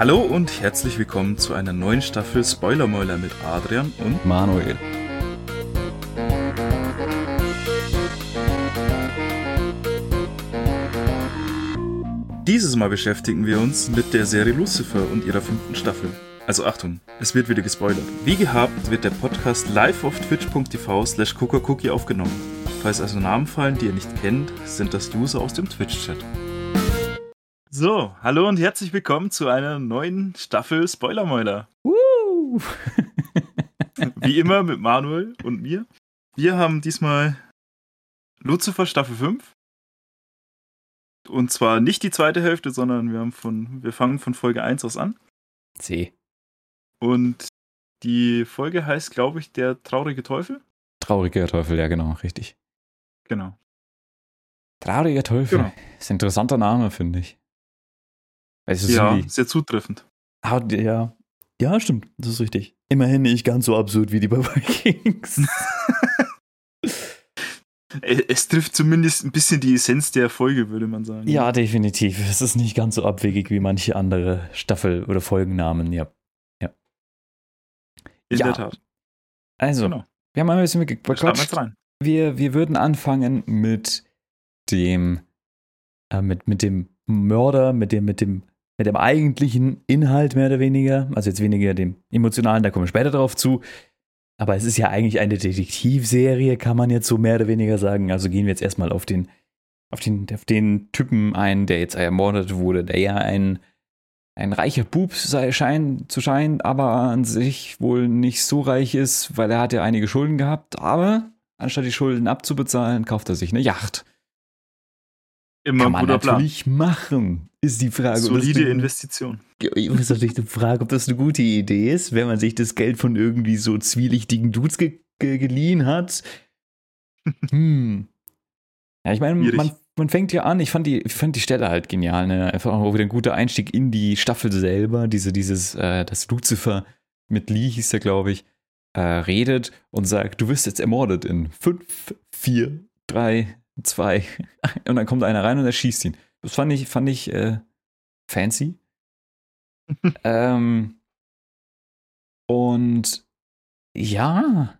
Hallo und herzlich willkommen zu einer neuen Staffel Spoilermäuler mit Adrian und Manuel. dieses Mal beschäftigen wir uns mit der Serie Lucifer und ihrer fünften Staffel. Also Achtung, es wird wieder gespoilert. Wie gehabt wird der Podcast live auf twitch.tv slash cookie aufgenommen. Falls also Namen fallen, die ihr nicht kennt, sind das User aus dem Twitch-Chat. So, hallo und herzlich willkommen zu einer neuen Staffel Spoilermäuler. Woo! Wie immer mit Manuel und mir. Wir haben diesmal Lucifer Staffel 5. Und zwar nicht die zweite Hälfte, sondern wir haben von, wir fangen von Folge 1 aus an. C. Und die Folge heißt, glaube ich, der traurige Teufel. Trauriger Teufel, ja genau, richtig. Genau. Trauriger Teufel. Genau. Ist ein interessanter Name, finde ich. Ist Ja, wie- sehr zutreffend. Ah, ja. Ja, stimmt, das ist richtig. Immerhin nicht ganz so absurd wie die bei Vikings. Es trifft zumindest ein bisschen die Essenz der Folge, würde man sagen. ja, definitiv. Es ist nicht ganz so abwegig wie manche andere Staffel- oder Folgennamen, ja. in ja. der Tat. Also, Genau. wir haben ein bisschen Da starten wir gequatscht. jetzt rein. wir, wir würden anfangen mit dem, äh, mit, mit dem Mörder, mit dem, mit dem, mit dem eigentlichen Inhalt mehr oder weniger. Also jetzt weniger dem emotionalen, da kommen wir später drauf zu. Aber es ist ja eigentlich eine Detektivserie, kann man jetzt so mehr oder weniger sagen. Also gehen wir jetzt erstmal auf den, auf den, auf den Typen ein, der jetzt ermordet wurde, der ja ein, ein reicher Bub sei, schein, zu scheinen, aber an sich wohl nicht so reich ist, weil er hat ja einige Schulden gehabt. Aber anstatt die Schulden abzubezahlen, kauft er sich eine Yacht. Immer Kann man guter Plan. natürlich machen, ist die Frage. Solide eine- Investition. Ist natürlich die Frage, ob das eine gute Idee ist, wenn man sich das Geld von irgendwie so zwielichtigen Dudes ge ge geliehen hat. Hm. Ja, ich meine, man, man fängt ja an, ich fand die, ich fand die Stelle halt genial, ne? Einfach auch wieder ein guter Einstieg in die Staffel selber, diese, dieses, äh, das Lucifer mit Lee hieß der, glaube ich, äh, redet und sagt, du wirst jetzt ermordet in 5, 4, 3, 2 und dann kommt einer rein und er schießt ihn. Das fand ich, fand ich äh, fancy. ähm, und ja.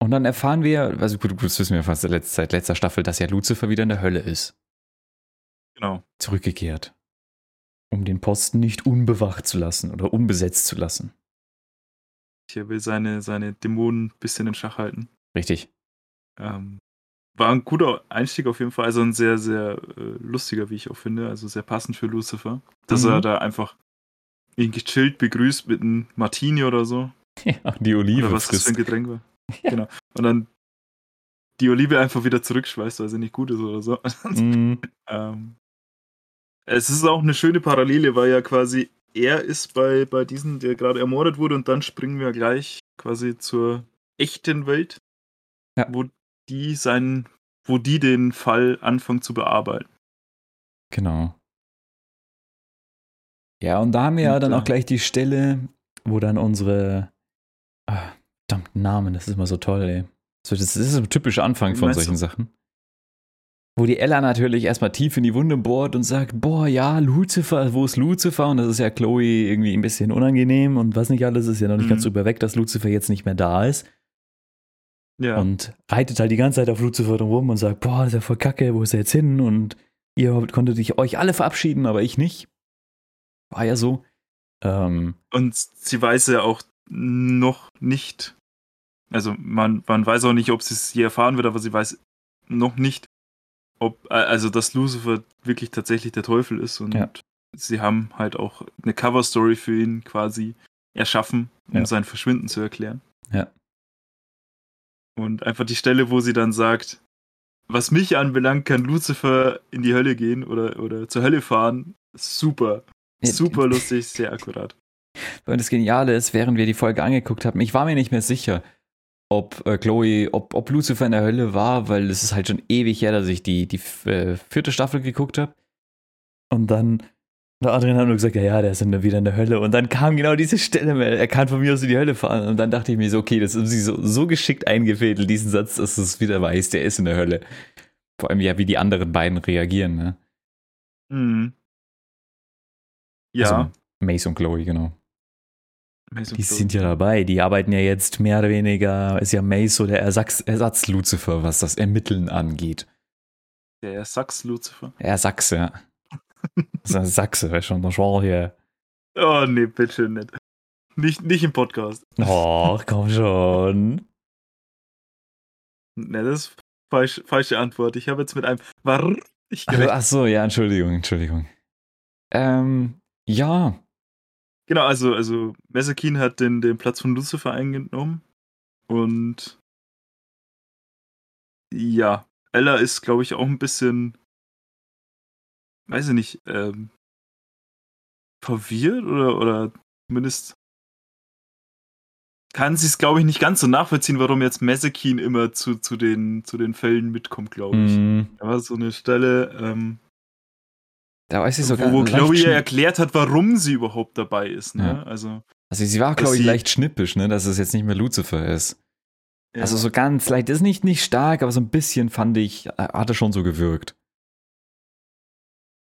Und dann erfahren wir, also gut, gut, das wissen wir fast seit letzter, seit letzter Staffel, dass ja Lucifer wieder in der Hölle ist. Genau. Zurückgekehrt. Um den Posten nicht unbewacht zu lassen oder unbesetzt zu lassen. Hier will seine, seine Dämonen ein bisschen in Schach halten. Richtig. Ähm, war ein guter Einstieg auf jeden Fall. Also ein sehr, sehr äh, lustiger, wie ich auch finde. Also sehr passend für Lucifer. Dass Mhm. er da einfach ihn gechillt begrüßt mit einem Martini oder so. Ja, die Olive oder was das für ein frisst. Getränk war. Genau. Und dann die Olive einfach wieder zurückschweißt, weil sie nicht gut ist oder so. Mhm. Ähm, es ist auch eine schöne Parallele, weil ja quasi er ist bei, bei diesem, der gerade ermordet wurde, und dann springen wir gleich quasi zur echten Welt, Ja. wo die seinen, wo die den Fall anfangen zu bearbeiten. Genau. Ja, und da haben wir ja dann äh, auch gleich die Stelle, wo dann unsere ah, verdammten Namen, das ist immer so toll, ey. So, das ist ein typischer Anfang von solchen du? Sachen. Wo die Ella natürlich erstmal tief in die Wunde bohrt und sagt, boah, ja, Lucifer, wo ist Lucifer? Und das ist ja Chloe irgendwie ein bisschen unangenehm und was nicht alles, ist ja noch nicht Mhm. ganz drüber weg, dass Lucifer jetzt nicht mehr da ist. Ja. Und reitet halt die ganze Zeit auf Lucifer drum rum und sagt, boah, das ist ja voll kacke, wo ist er jetzt hin? Und ihr konntet dich, euch alle verabschieden, aber ich nicht. War ja so. Ähm, Und sie weiß ja auch noch nicht, also man, man weiß auch nicht, ob sie es je erfahren wird, aber sie weiß noch nicht, ob, äh, also dass Lucifer wirklich tatsächlich der Teufel ist und Ja. sie haben halt auch eine Cover-Story für ihn quasi erschaffen, um Ja. sein Verschwinden zu erklären. Ja. Und einfach die Stelle, wo sie dann sagt, was mich anbelangt, kann Lucifer in die Hölle gehen oder, oder zur Hölle fahren. Super. Super lustig, sehr akkurat. Und das Geniale ist, während wir die Folge angeguckt haben, ich war mir nicht mehr sicher, ob äh, Chloe, ob, ob Lucifer in der Hölle war, weil es ist halt schon ewig her, dass ich die, die äh, vierte Staffel geguckt habe. Und dann, der Adrian hat nur gesagt, ja, ja, der ist in, wieder in der Hölle. Und dann kam genau diese Stelle, er kann von mir aus in die Hölle fahren. Und dann dachte ich mir so, okay, das ist sie so, so geschickt eingefädelt, diesen Satz, dass es wieder weiß, der ist in der Hölle. Vor allem ja, wie die anderen beiden reagieren, ne? Mhm. Ja, Also, Mace und Chloe, genau. Mace und Die Chloe. sind ja dabei. Die arbeiten ja jetzt mehr oder weniger, ist ja Mace so der Ersatz, Ersatz-Lucifer, was das Ermitteln angeht. Der Sachs Lucifer. Ersatz, ja. Das ist ein Sachse, weißt schon, der Schwal hier. Oh, nee, bitte nicht. Nicht, nicht im Podcast. Och, komm schon. Ne, das ist falsch, falsche Antwort. Ich habe jetzt mit einem War ich gerechnet. ach so, ja, Entschuldigung, Entschuldigung. Ähm, ja, Genau, also, also Messerkin hat den, den Platz von Lucifer eingenommen. Und ja, Ella ist, glaube ich, auch ein bisschen, weiß ich nicht, ähm, verwirrt oder, oder zumindest kann sie es, glaube ich, nicht ganz so nachvollziehen, warum jetzt Messerkin immer zu, zu, den, zu den Fällen mitkommt, glaube ich. mh, Da war so eine Stelle, ähm, da weiß ich wo, sogar. wo Chloe erklärt hat, warum sie überhaupt dabei ist. Ne? Ja. Also, Also sie war, glaube ich, leicht schnippisch, ne, dass es jetzt nicht mehr Lucifer ist. ja. Also so ganz leicht, ist nicht, nicht stark, aber so ein bisschen fand ich, äh, hatte schon so gewirkt.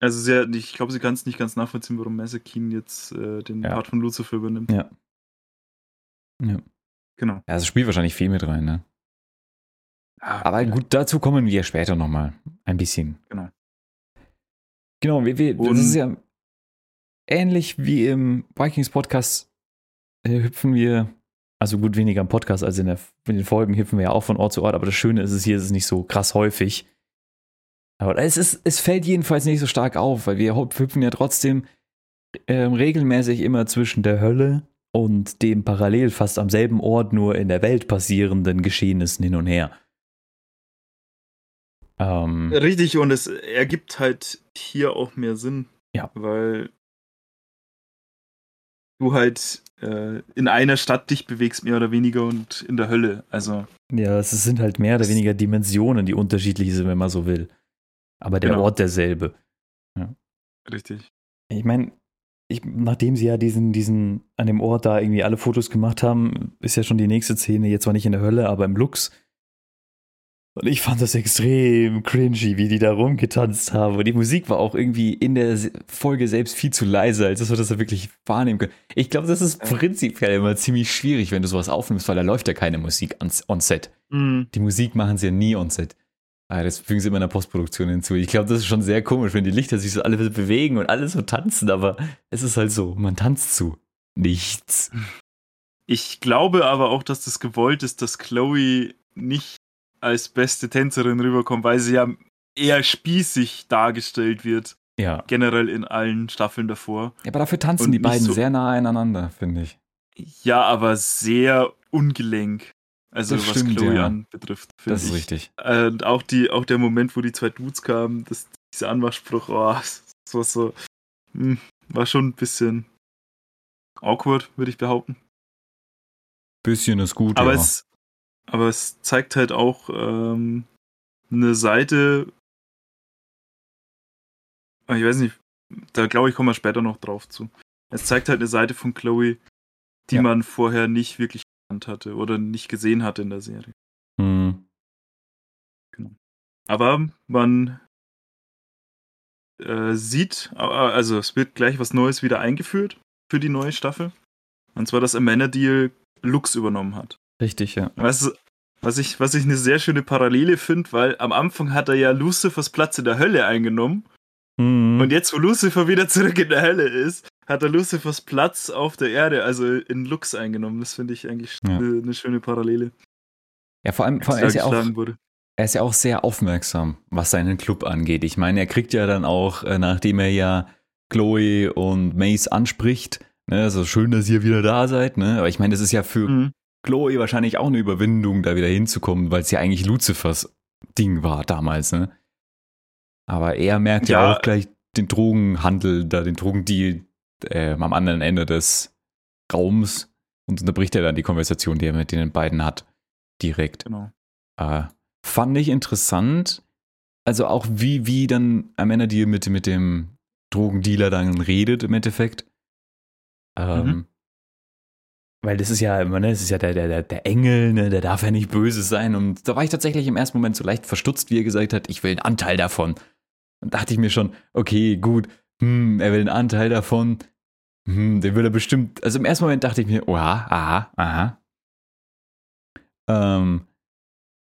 Also sehr, ich glaube, sie kann es nicht ganz nachvollziehen, warum Messerkin jetzt äh, den Ja. Part von Lucifer übernimmt. Ja. Ja. Genau. Ja, also spielt wahrscheinlich viel mit rein, ne? Ah, Aber ja. gut, dazu kommen wir später nochmal. Ein bisschen. Genau. Genau, wir, wir, das ist ja ähnlich wie im Vikings-Podcast äh, hüpfen wir, also gut weniger im Podcast als in, der, in den Folgen hüpfen wir ja auch von Ort zu Ort, aber das Schöne ist es hier, ist es nicht so krass häufig. Aber es, ist, es fällt jedenfalls nicht so stark auf, weil wir hüpfen ja trotzdem ähm, regelmäßig immer zwischen der Hölle und dem parallel fast am selben Ort nur in der Welt passierenden Geschehnissen hin und her. Ähm, Richtig, und es ergibt halt hier auch mehr Sinn. Ja. Weil du halt äh, in einer Stadt dich bewegst, mehr oder weniger, und in der Hölle. Also, Ja, es sind halt mehr oder weniger Dimensionen, die unterschiedlich sind, wenn man so will. Aber der Genau. Ort derselbe. richtig. Ich meine, ich, nachdem sie ja diesen, diesen, an dem Ort da irgendwie alle Fotos gemacht haben, ist ja schon die nächste Szene, jetzt zwar nicht in der Hölle, aber im Lux. Und ich fand das extrem cringy, wie die da rumgetanzt haben. Und die Musik war auch irgendwie in der Folge selbst viel zu leise, als dass wir das da wirklich wahrnehmen können. Ich glaube, das ist Ja. prinzipiell immer ziemlich schwierig, wenn du sowas aufnimmst, weil da läuft ja keine Musik on, on Set. Mhm. Die Musik machen sie ja nie on Set. Ah, das fügen sie immer in der Postproduktion hinzu. Ich glaube, das ist schon sehr komisch, wenn die Lichter sich so alle bewegen und alle so tanzen, aber es ist halt so, man tanzt zu nichts. Ich glaube aber auch, dass das gewollt ist, dass Chloe nicht als beste Tänzerin rüberkommt, weil sie ja eher spießig dargestellt wird, Ja. generell in allen Staffeln davor. Aber dafür tanzen Und die beiden so- sehr nah aneinander, finde ich. Ja, aber sehr ungelenk. Also Das was stimmt, Chloe ja. anbetrifft. Das ist ich. richtig. Und auch, die, auch der Moment, wo die zwei Dudes kamen, das, dieser Anmachspruch, oh, so, so, hm, war schon ein bisschen awkward, würde ich behaupten. Bisschen ist gut, Aber, ja. es, aber es zeigt halt auch ähm, eine Seite, Ah, ich weiß nicht, da glaube ich, kommen wir später noch drauf zu. Es zeigt halt eine Seite von Chloe, die Ja. man vorher nicht wirklich gekannt hatte oder nicht gesehen hatte in der Serie. Hm. Aber man äh, sieht, also es wird gleich was Neues wieder eingeführt für die neue Staffel. Und zwar, dass Amanda Deal Lux übernommen hat. Richtig, ja. Du, was ich, was ich eine sehr schöne Parallele finde, weil am Anfang hat er ja Lucifers Platz in der Hölle eingenommen. Hm. Und jetzt, wo Lucifer wieder zurück in der Hölle ist, hat er Lucifers Platz auf der Erde, also in Lux eingenommen. Das finde ich eigentlich Ja. eine, schöne Parallele. ja, vor allem, vor allem er ist ja auch wurde. er ist ja auch sehr aufmerksam, was seinen Club angeht. Ich meine, er kriegt ja dann auch, äh, nachdem er ja Chloe und Mace anspricht, ne, so schön, dass ihr wieder da seid, ne? Aber ich meine, das ist ja für Mhm. Chloe wahrscheinlich auch eine Überwindung, da wieder hinzukommen, weil es ja eigentlich Luzifers Ding war damals, ne? Aber er merkt ja, Ja. auch gleich den Drogenhandel, da den Drogendeal äh, am anderen Ende des Raums und unterbricht er dann die Konversation, die er mit den beiden hat, direkt. Genau. Äh, fand ich interessant. Also auch wie, wie dann am Ende die mit, mit dem Drogendealer dann redet im Endeffekt. Ähm, Mhm. Weil das ist ja immer, ne, das ist ja der, der, der- Engel, ne, der darf ja nicht böse sein. Und da war ich tatsächlich im ersten Moment so leicht verstutzt, wie er gesagt hat, ich will einen Anteil davon. Und dachte ich mir schon, okay, gut, hm, er will einen Anteil davon. hm, den will er bestimmt. Also im ersten Moment dachte ich mir, oha, aha, aha. Ähm,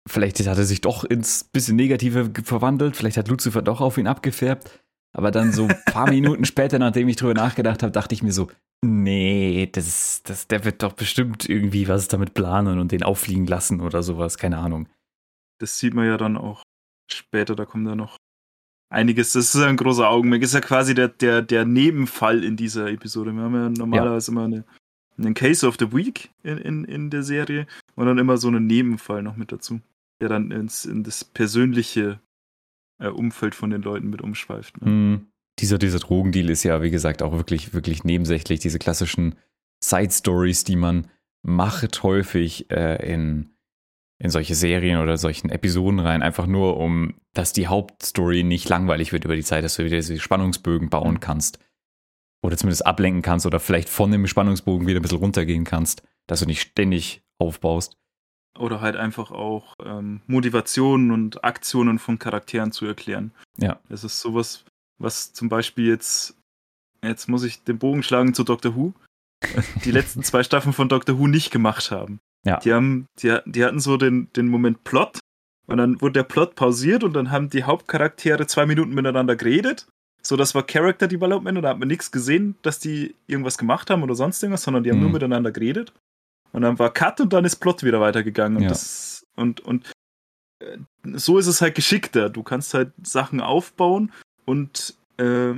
vielleicht hat er sich doch ins bisschen Negative verwandelt, vielleicht hat Lucifer doch auf ihn abgefärbt. Aber dann so ein paar Minuten später, nachdem ich drüber nachgedacht habe, dachte ich mir so, nee, das, das, der wird doch bestimmt irgendwie was damit planen und den auffliegen lassen oder sowas, keine Ahnung. Das sieht man ja dann auch später, da kommt ja noch einiges. Das ist ein großer Augenmerk. Das ist ja quasi der, der, der Nebenfall in dieser Episode. Wir haben ja normalerweise ja. immer eine, einen Case of the Week in, in, in der Serie und dann immer so einen Nebenfall noch mit dazu, der dann ins, in das persönliche äh, Umfeld von den Leuten mit umschweift. Ne? Mm, dieser, dieser Drogendeal ist ja, wie gesagt, auch wirklich, wirklich nebensächlich. Diese klassischen Side-Stories, die man macht, häufig äh, in, in solche Serien oder solchen Episoden rein, einfach nur, um, dass die Hauptstory nicht langweilig wird über die Zeit, dass du wieder diese Spannungsbögen bauen kannst. Oder zumindest ablenken kannst oder vielleicht von dem Spannungsbogen wieder ein bisschen runtergehen kannst, dass du nicht ständig aufbaust oder halt einfach auch ähm, Motivationen und Aktionen von Charakteren zu erklären. Ja. Das ist sowas, was zum Beispiel jetzt, jetzt muss ich den Bogen schlagen zu Doctor Who, die letzten zwei Staffeln von Doctor Who nicht gemacht haben. Ja. Die haben, die, die hatten so den, den Moment Plot und dann wurde der Plot pausiert und dann haben die Hauptcharaktere zwei Minuten miteinander geredet. So, das war Character Development und da hat man nichts gesehen, dass die irgendwas gemacht haben oder sonst irgendwas, sondern die haben mhm. nur miteinander geredet. Und dann war Cut und dann ist Plot wieder weitergegangen. Und, ja. das, und, und äh, so ist es halt geschickter. Du kannst halt Sachen aufbauen und äh,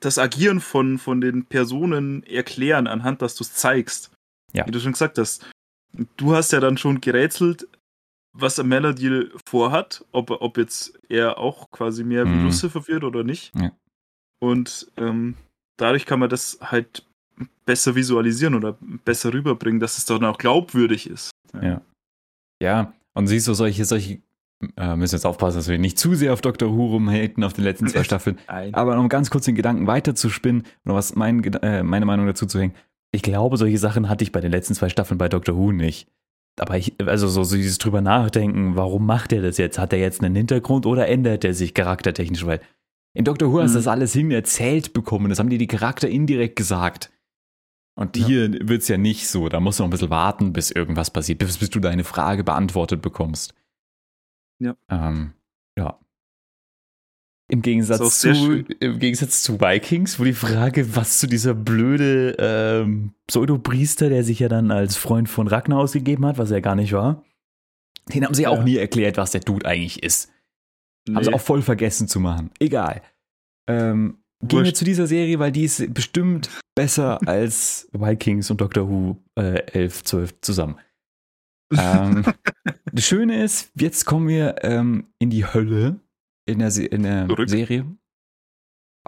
das Agieren von, von den Personen erklären, anhand, dass du es zeigst. Ja. Wie du schon gesagt hast. Du hast ja dann schon gerätselt, was Melody vorhat, ob, ob jetzt er auch quasi mehr wie mhm. Lucifer wird oder nicht. Ja. Und ähm, dadurch kann man das halt besser visualisieren oder besser rüberbringen, dass es dann auch glaubwürdig ist. Ja. Ja, ja. und siehst du, solche, solche, äh, müssen jetzt aufpassen, dass wir nicht zu sehr auf Dr. Who rumhaten auf den letzten zwei Staffeln. Nein. Aber um ganz kurz den Gedanken weiterzuspinnen oder was mein, äh, meine Meinung dazu zu hängen, ich glaube, solche Sachen hatte ich bei den letzten zwei Staffeln bei Dr. Who nicht. Aber ich, also so, so dieses drüber nachdenken, warum macht er das jetzt? Hat er jetzt einen Hintergrund oder ändert er sich charaktertechnisch? Weil in Dr. Who mhm. hast du das alles hin erzählt bekommen. Das haben dir die Charakter indirekt gesagt. Und ja. hier wird es ja nicht so. Da musst du noch ein bisschen warten, bis irgendwas passiert, bis, bis du deine Frage beantwortet bekommst. Ja. Ähm, ja. Im Gegensatz, zu, Im Gegensatz zu Vikings, wo die Frage, was zu dieser blöde ähm, Pseudopriester, der sich ja dann als Freund von Ragnar ausgegeben hat, was er gar nicht war, den haben sie ja. auch nie erklärt, was der Dude eigentlich ist. Nee. Haben sie auch voll vergessen zu machen. Egal. Ähm, Gehen wir zu dieser Serie, weil die ist bestimmt besser als Vikings und Doctor Who äh, 11, 12 zusammen. ähm, das Schöne ist, jetzt kommen wir ähm, in die Hölle in der, Se in der Serie.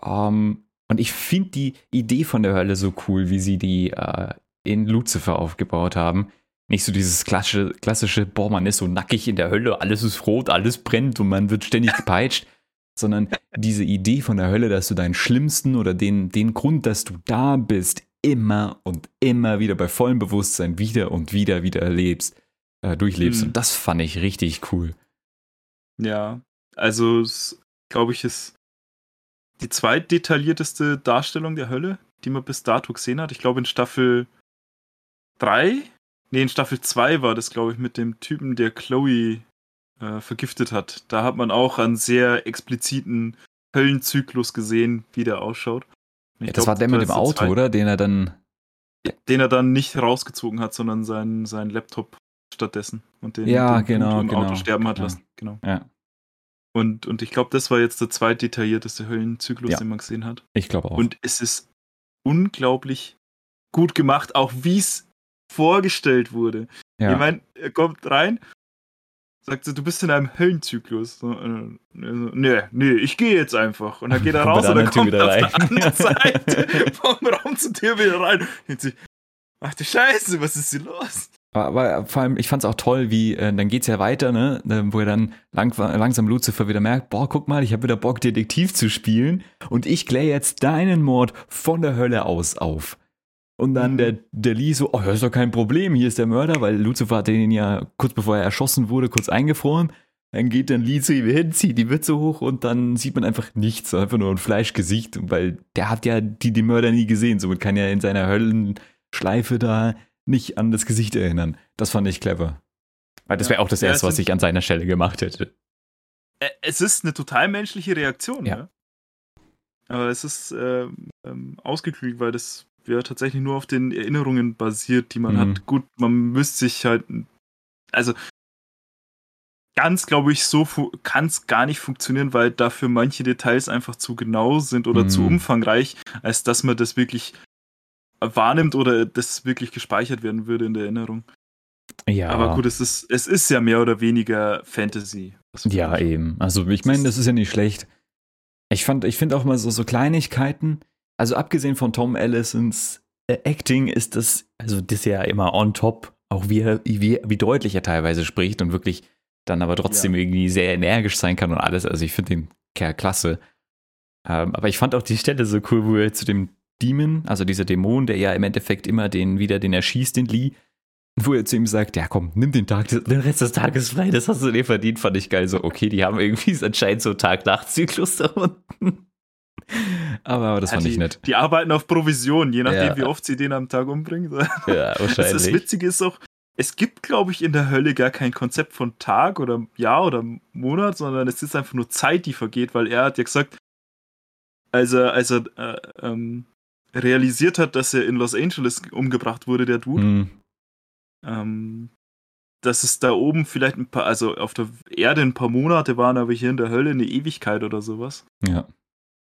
Um, und ich finde die Idee von der Hölle so cool, wie sie die äh, in Lucifer aufgebaut haben. Nicht so dieses klassische, klassische, boah, man ist so nackig in der Hölle, alles ist rot, alles brennt und man wird ständig gepeitscht sondern diese Idee von der Hölle, dass du deinen schlimmsten oder den, den Grund, dass du da bist, immer und immer wieder bei vollem Bewusstsein wieder und wieder wieder erlebst, äh, durchlebst. Mhm. Und das fand ich richtig cool. Ja, also glaube ich, ist die zweitdetaillierteste Darstellung der Hölle, die man bis dato gesehen hat. Ich glaube in Staffel 3, nee, in Staffel 2 war das, glaube ich, mit dem Typen, der Chloe äh, vergiftet hat. Da hat man auch einen sehr expliziten Höllenzyklus gesehen, wie der ausschaut. Ja, das glaub, war der mit dem Auto, zwei, oder? Den er dann. Den er dann nicht rausgezogen hat, sondern seinen, seinen Laptop stattdessen. Und den, ja, den genau, im genau, Auto sterben hat genau. lassen. Genau. Ja. Und, und ich glaube, das war jetzt der zweitdetaillierteste Höllenzyklus, ja. den man gesehen hat. Ich glaube auch. Und es ist unglaublich gut gemacht, auch wie es vorgestellt wurde. Ja. Ich meine, er kommt rein sagt sie, du bist in einem Höllenzyklus. So, äh, nee, nee, ich gehe jetzt einfach. Und dann geht er raus und dann kommt er auf der anderen Seite vom Raum zur Tür wieder rein. Und sie, ach du Scheiße, was ist hier los? Aber, vor allem, ich fand es auch toll, wie, äh, dann geht's ja weiter, ne, wo er dann lang, langsam Lucifer wieder merkt, boah, guck mal, ich habe wieder Bock, Detektiv zu spielen und ich kläre jetzt deinen Mord von der Hölle aus auf. Und dann mhm. der, der Lee so, oh, das ist doch kein Problem, hier ist der Mörder, weil Lucifer hat den ja kurz bevor er erschossen wurde, kurz eingefroren. dann geht dann Lee zu ihm hin, zieht die Mütze hoch und dann sieht man einfach nichts, einfach nur ein Fleischgesicht, weil der hat ja die, die Mörder nie gesehen, somit kann er in seiner Höllenschleife da nicht an das Gesicht erinnern. Das fand ich clever. Weil das wäre auch das Ja, Erste, was ich an seiner Stelle gemacht hätte. Es ist eine total menschliche Reaktion, Ja. ja. Aber es ist ähm, ähm, ausgeklügelt, weil das ja tatsächlich nur auf den Erinnerungen basiert, die man Mhm. hat. Gut, man müsste sich halt, also ganz, glaube ich, so kann es gar nicht funktionieren, weil dafür manche Details einfach zu genau sind oder zu Mhm. umfangreich, als dass man das wirklich wahrnimmt oder das wirklich gespeichert werden würde in der Erinnerung. Ja. Aber gut, es ist, es ist ja mehr oder weniger Fantasy. Ja, eben. Also ich meine, das ist ja nicht schlecht. Ich fand, ich finde auch mal so, so Kleinigkeiten, also abgesehen von Tom Allisons äh, Acting ist das, also das ist ja immer on top, auch wie, er, wie, wie deutlich er teilweise spricht und wirklich dann aber trotzdem irgendwie sehr energisch sein kann und alles. Also ich finde den Kerl klasse. Ähm, aber ich fand auch die Stelle so cool, wo er zu dem Demon, also dieser Dämon, der ja im Endeffekt immer den wieder, den er schießt, den Lee, wo er zu ihm sagt, ja komm, nimm den Tag, den Rest des Tages frei, das hast du dir verdient, fand ich geil. So, okay, die haben irgendwie anscheinend so Tag-Nacht-Zyklus da unten. Aber, das Ja, fand die, ich nett. Die arbeiten auf Provision, je nachdem, Ja. wie oft sie den am Tag umbringen. Ja, Das, wahrscheinlich. das Witzige ist auch, es gibt, glaube ich, in der Hölle gar kein Konzept von Tag oder Jahr oder Monat, sondern es ist einfach nur Zeit, die vergeht, weil er hat ja gesagt, als er, als er äh, ähm, realisiert hat, dass er in Los Angeles umgebracht wurde, der Dude, Hm, ähm, dass es da oben vielleicht ein paar, also auf der Erde ein paar Monate waren, aber hier in der Hölle eine Ewigkeit oder sowas. ja.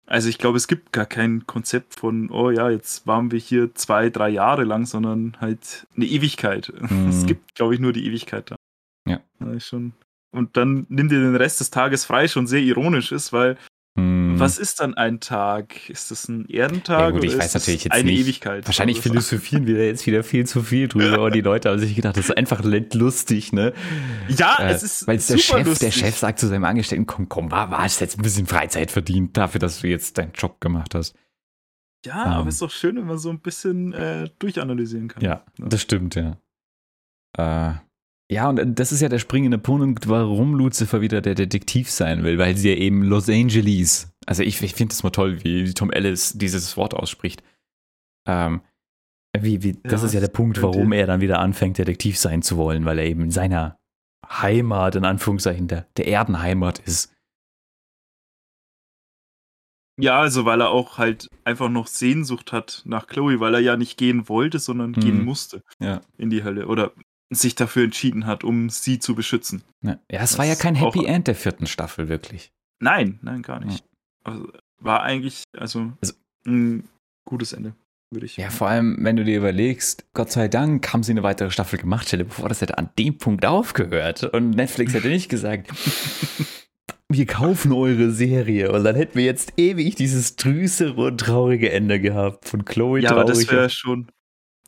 Also ich glaube, es gibt gar kein Konzept von, oh ja, jetzt waren wir hier zwei, drei Jahre lang, sondern halt eine Ewigkeit. Mhm. Es gibt, glaube ich, nur die Ewigkeit da. Ja. Ist schon. Und dann nimmt ihr den Rest des Tages frei, schon sehr ironisch ist, weil Hm. was ist dann ein Tag? Ist das ein Ja, Erdentag gut, ich oder weiß natürlich jetzt eine nicht. Ewigkeit? Wahrscheinlich Also, philosophieren wir jetzt wieder viel zu viel drüber und die Leute haben sich gedacht, das ist einfach lustig, ne? Ja, Äh, es ist Weil der super Chef, lustig. der Chef sagt zu seinem Angestellten, komm, komm, war, war hast jetzt ein bisschen Freizeit verdient dafür, dass du jetzt deinen Job gemacht hast. Ja, Ähm. aber es ist doch schön, wenn man so ein bisschen äh, durchanalysieren kann. Ja, das stimmt, ja. Äh, ja, und das ist ja der springende Punkt, warum Lucifer wieder der Detektiv sein will, weil sie ja eben Los Angeles, also ich, ich finde das mal toll, wie Tom Ellis dieses Wort ausspricht. Ähm, wie, wie, das Ja, ist ja der Punkt, warum er dann wieder anfängt, Detektiv sein zu wollen, weil er eben in seiner Heimat, in Anführungszeichen, der, der Erdenheimat ist. Ja, also weil er auch halt einfach noch Sehnsucht hat nach Chloe, weil er ja nicht gehen wollte, sondern Mhm. gehen musste Ja. in die Hölle oder sich dafür entschieden hat, um sie zu beschützen. Ja, ja es Das war ja kein Happy End der vierten Staffel, wirklich. Nein, nein, gar nicht. Also, war eigentlich, also, Also- ein gutes Ende, würde ich. Ja, vor allem, wenn du dir überlegst, Gott sei Dank haben sie eine weitere Staffel gemacht, stelle dir vor, das hätte an dem Punkt aufgehört und Netflix hätte nicht gesagt, wir kaufen eure Serie und dann hätten wir jetzt ewig dieses trüßere und traurige Ende gehabt von Chloe ja, aber das wäre schon,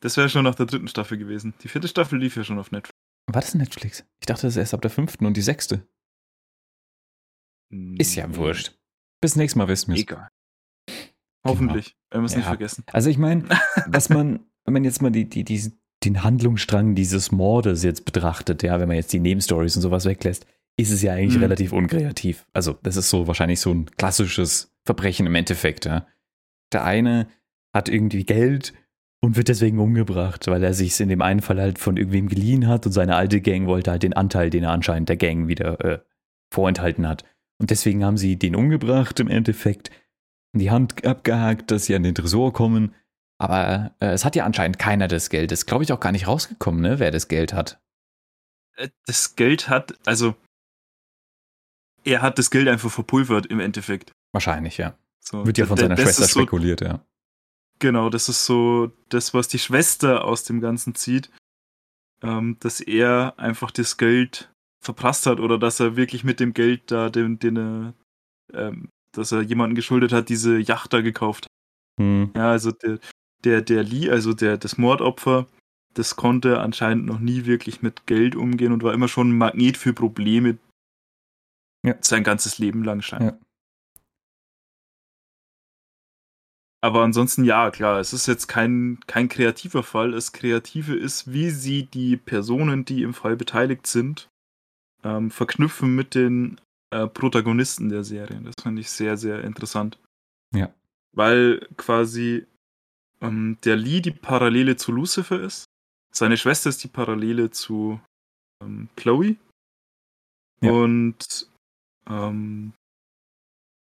das wäre schon nach der dritten Staffel gewesen. Die vierte Staffel lief ja schon auf Netflix. War das Netflix? Ich dachte, das ist erst ab der fünften und die sechste. Ist ja wurscht. Bis nächstes Mal wissen wir es. Egal. Hoffentlich. Wenn wir es nicht Ja. vergessen. Also ich meine, was man, wenn man jetzt mal die, die, die, den Handlungsstrang dieses Mordes jetzt betrachtet, ja, wenn man jetzt die Nebenstories und sowas weglässt, ist es ja eigentlich Mhm. relativ unkreativ. Also das ist so wahrscheinlich so ein klassisches Verbrechen im Endeffekt, ja. Der eine hat irgendwie Geld und wird deswegen umgebracht, weil er sich in dem einen Fall halt von irgendwem geliehen hat und seine alte Gang wollte halt den Anteil, den er anscheinend der Gang wieder äh, vorenthalten hat. Und deswegen haben sie den umgebracht im Endeffekt, die Hand abgehakt, dass sie an den Tresor kommen. Aber äh, es hat ja anscheinend keiner das Geld. Ist, glaube ich, auch gar nicht rausgekommen, ne, wer das Geld hat. Äh, Das Geld hat, also, er hat das Geld einfach verpulvert im Endeffekt. Wahrscheinlich, ja. So, Wird ja von seiner das Schwester so, spekuliert, ja. Genau, das ist so das, was die Schwester aus dem Ganzen zieht, ähm, dass er einfach das Geld verprasst hat oder dass er wirklich mit dem Geld da, den, den er, ähm, dass er jemanden geschuldet hat, diese Yacht da gekauft hat. Hm. Ja, also der, der, der Lee, also der, das Mordopfer, das konnte anscheinend noch nie wirklich mit Geld umgehen und war immer schon ein Magnet für Probleme. Ja. Sein ganzes Leben lang scheinbar. Ja. Aber ansonsten ja, klar, es ist jetzt kein, kein kreativer Fall. Das Kreative ist, wie sie die Personen, die im Fall beteiligt sind, ähm, verknüpfen mit den äh, Protagonisten der Serie. Das fand ich sehr, sehr interessant. Ja. Weil quasi ähm, der Lee die Parallele zu Lucifer ist. Seine Schwester ist die Parallele zu ähm, Chloe. Ja. Und ähm,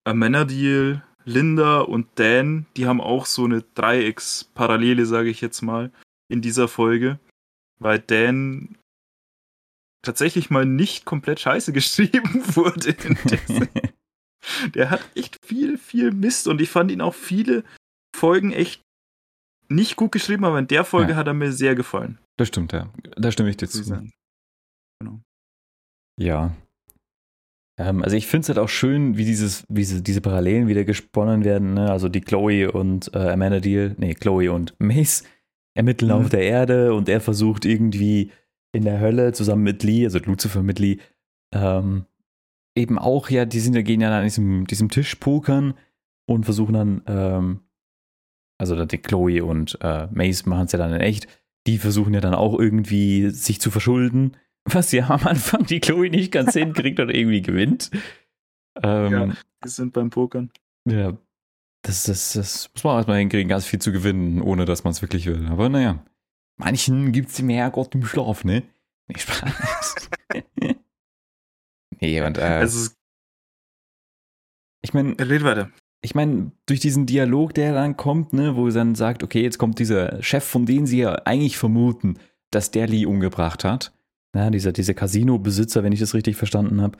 Amenadiel, Linda und Dan, die haben auch so eine Dreiecksparallele, sage ich jetzt mal, in dieser Folge. Weil Dan tatsächlich mal nicht komplett scheiße geschrieben wurde. der hat echt viel, viel Mist und ich fand ihn auch viele Folgen echt nicht gut geschrieben, aber in der Folge Ja. hat er mir sehr gefallen. Das stimmt, ja. Da stimme ich dir zu. Genau. Ja. Ähm, also ich finde es halt auch schön, wie dieses, wie diese, diese Parallelen wieder gesponnen werden. Ne? Also die Chloe und äh, Amanda Deal, nee, Chloe und Mace ermitteln Mhm. auf der Erde und er versucht irgendwie in der Hölle zusammen mit Lee, also Lucifer mit Lee, ähm, eben auch, ja, die sind ja gehen ja an diesem, diesem Tisch pokern und versuchen dann, ähm, also die Chloe und äh, Mace machen es ja dann in echt, die versuchen ja dann auch irgendwie sich zu verschulden, was ja am Anfang die Chloe nicht ganz hinkriegt oder irgendwie gewinnt. Ähm, Ja. Wir sind beim Pokern. ja, das, das, das muss man erstmal hinkriegen, ganz viel zu gewinnen, ohne dass man es wirklich will. Aber naja, manchen gibt es mehr Gott im Schlaf, ne? Nee, Spaß. nee, und äh, Also, ich meine, red weiter. ich meine, durch diesen Dialog, der dann kommt, ne, wo dann sagt, okay, jetzt kommt dieser Chef, von dem sie ja eigentlich vermuten, dass der Lee umgebracht hat. Ja, dieser, dieser Casino-Besitzer, wenn ich das richtig verstanden habe,